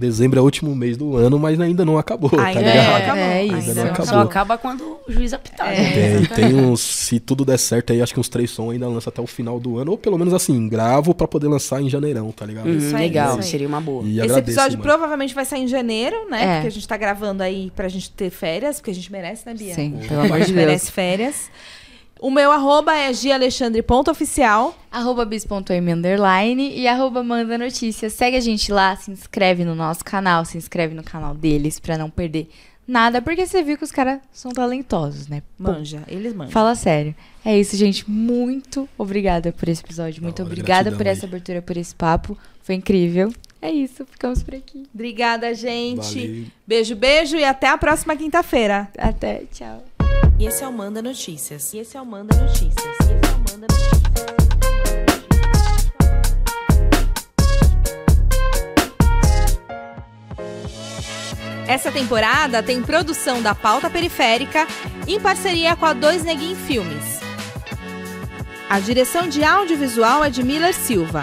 Dezembro é o último mês do ano, mas ainda não acabou, tá ainda tá ligado? Não acabou. É, isso. Ainda não acabou. Só acaba quando o juiz apitar. É, né? tem, tem uns, se tudo der certo aí, acho que uns três sons ainda lança até o final do ano, ou pelo menos assim, gravo para poder lançar em janeirão, tá ligado? Hum, legal, seria uma boa. E Esse agradeço, episódio mano. provavelmente vai sair em janeiro, né? É. Porque a gente tá gravando aí pra gente ter férias, porque a gente merece, né, Bia? Sim, pelo amor de Deus. merece férias. O meu arroba é gialexandre.oficial. Arroba bis.m underline e arroba manda notícias. Segue a gente lá, se inscreve no nosso canal, se inscreve no canal deles pra não perder nada, porque você viu que os caras são talentosos, né? Manja, eles manjam. Fala sério. É isso, gente. Muito obrigada por esse episódio. Muito obrigada por essa abertura, por esse papo. Foi incrível. É isso, ficamos por aqui. Obrigada, gente. Valeu. Beijo, beijo e até a próxima quinta-feira. Até, tchau. E esse é o Manda Notícias. E esse é o Manda Notícias. E esse é o Manda Notícias. Essa temporada tem produção da Pauta Periférica em parceria com a Dois Neguin Filmes. A direção de audiovisual é de Miller Silva.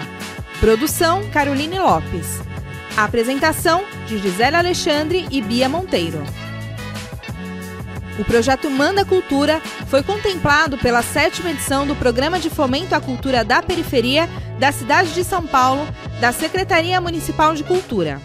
Produção Caroline Lopes. A apresentação de Gisele Alexandre e Bia Monteiro. O projeto Manda Cultura foi contemplado pela sétima edição do Programa de Fomento à Cultura da Periferia da cidade de São Paulo, da Secretaria Municipal de Cultura.